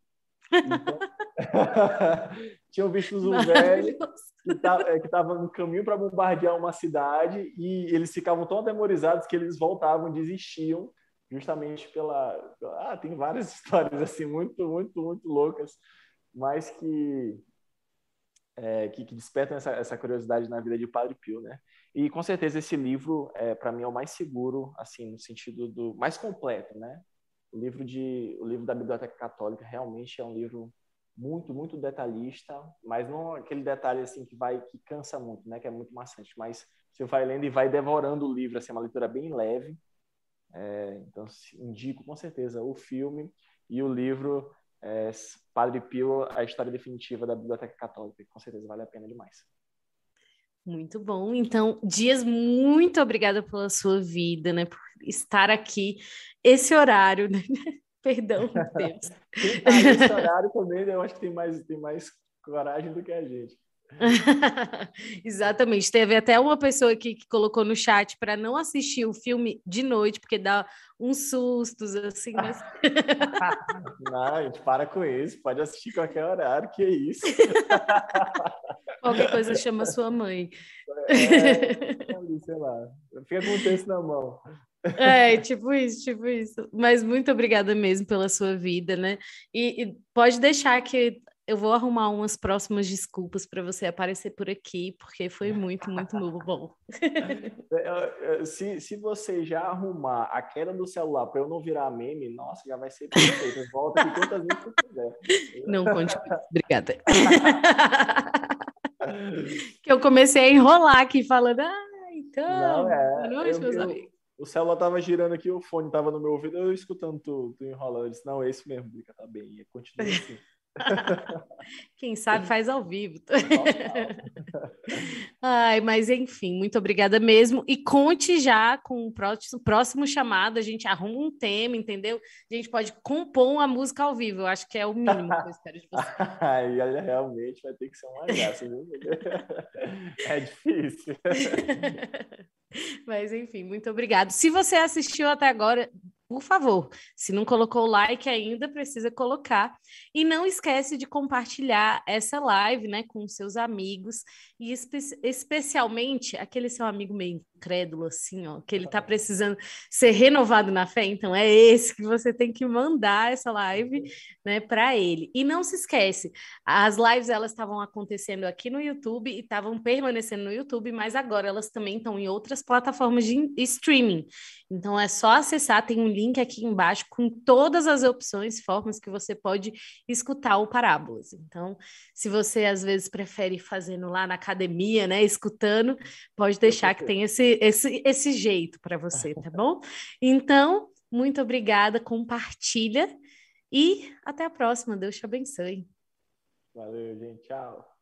Então, Tinham visto um velho que tá, é, estava no caminho para bombardear uma cidade e eles ficavam tão atemorizados que eles voltavam, desistiam, justamente pela, pela... Ah, tem várias histórias assim muito, muito, muito loucas, mas que é, que, que, despertam essa, essa, curiosidade na vida de Padre Pio, né? E com certeza esse livro, é, para mim, é o mais seguro, assim, no sentido do mais completo, né? O livro de, o livro da Biblioteca Católica realmente é um livro muito, muito detalhista, mas não aquele detalhe assim que vai que cansa muito, né? Que é muito maçante, mas você vai lendo e vai devorando o livro, assim, é uma leitura bem leve. É, então indico com certeza o filme e o livro é, Padre Pio, a história definitiva da Biblioteca Católica, com certeza vale a pena demais. Muito bom. Então, Dias, muito obrigada pela sua vida, né? Por estar aqui esse horário, né? Perdão, Deus. Quem tá nesse horário também, né? eu acho que tem mais, tem mais coragem do que a gente. Exatamente. Teve até uma pessoa aqui que colocou no chat para não assistir o filme de noite, porque dá uns sustos, assim. Mas... não, gente, para com isso. Pode assistir qualquer horário, que é isso. Qualquer coisa chama sua mãe. É, sei lá. Fica com o texto na mão. É, tipo isso, tipo isso. Mas muito obrigada mesmo pela sua vida, né? E, e pode deixar que eu vou arrumar umas próximas desculpas para você aparecer por aqui, porque foi muito, muito bom. É, se, se você já arrumar a queda do celular para eu não virar meme, nossa, já vai ser perfeito. Volta aqui quantas vezes você quiser. Não conte Obrigada. que eu comecei a enrolar aqui, falando, ah, então, não, é, boa noite, eu, meus eu, amigos. O celular tava girando aqui, o fone tava no meu ouvido, eu escutando tu, tu enrolando. Eu disse, não, é isso mesmo, Bica, tá bem. Continua assim. Quem sabe faz ao vivo. Ai, mas enfim, muito obrigada mesmo. E conte já com o próximo, próximo chamado, a gente arruma um tema, entendeu? A gente pode compor uma música ao vivo, eu acho que é o mínimo que eu espero de você. Ai, realmente vai ter que ser uma graça, viu? É difícil. Mas enfim, muito obrigado. Se você assistiu até agora, por favor, se não colocou o like ainda, precisa colocar. E não esquece de compartilhar essa live, né, com seus amigos e espe especialmente aquele seu amigo meio incrédulo assim, ó, que ele tá precisando ser renovado na fé, então é esse que você tem que mandar essa live, né, para ele. E não se esquece, as lives elas estavam acontecendo aqui no YouTube e estavam permanecendo no YouTube, mas agora elas também estão em outras plataformas de streaming. Então é só acessar, tem um link aqui embaixo com todas as opções, formas que você pode escutar o Parábolas. Então, se você às vezes prefere fazendo lá na academia, né, escutando, pode deixar que tem esse esse esse jeito para você, tá bom? Então, muito obrigada, compartilha e até a próxima. Deus te abençoe. Valeu, gente. Tchau.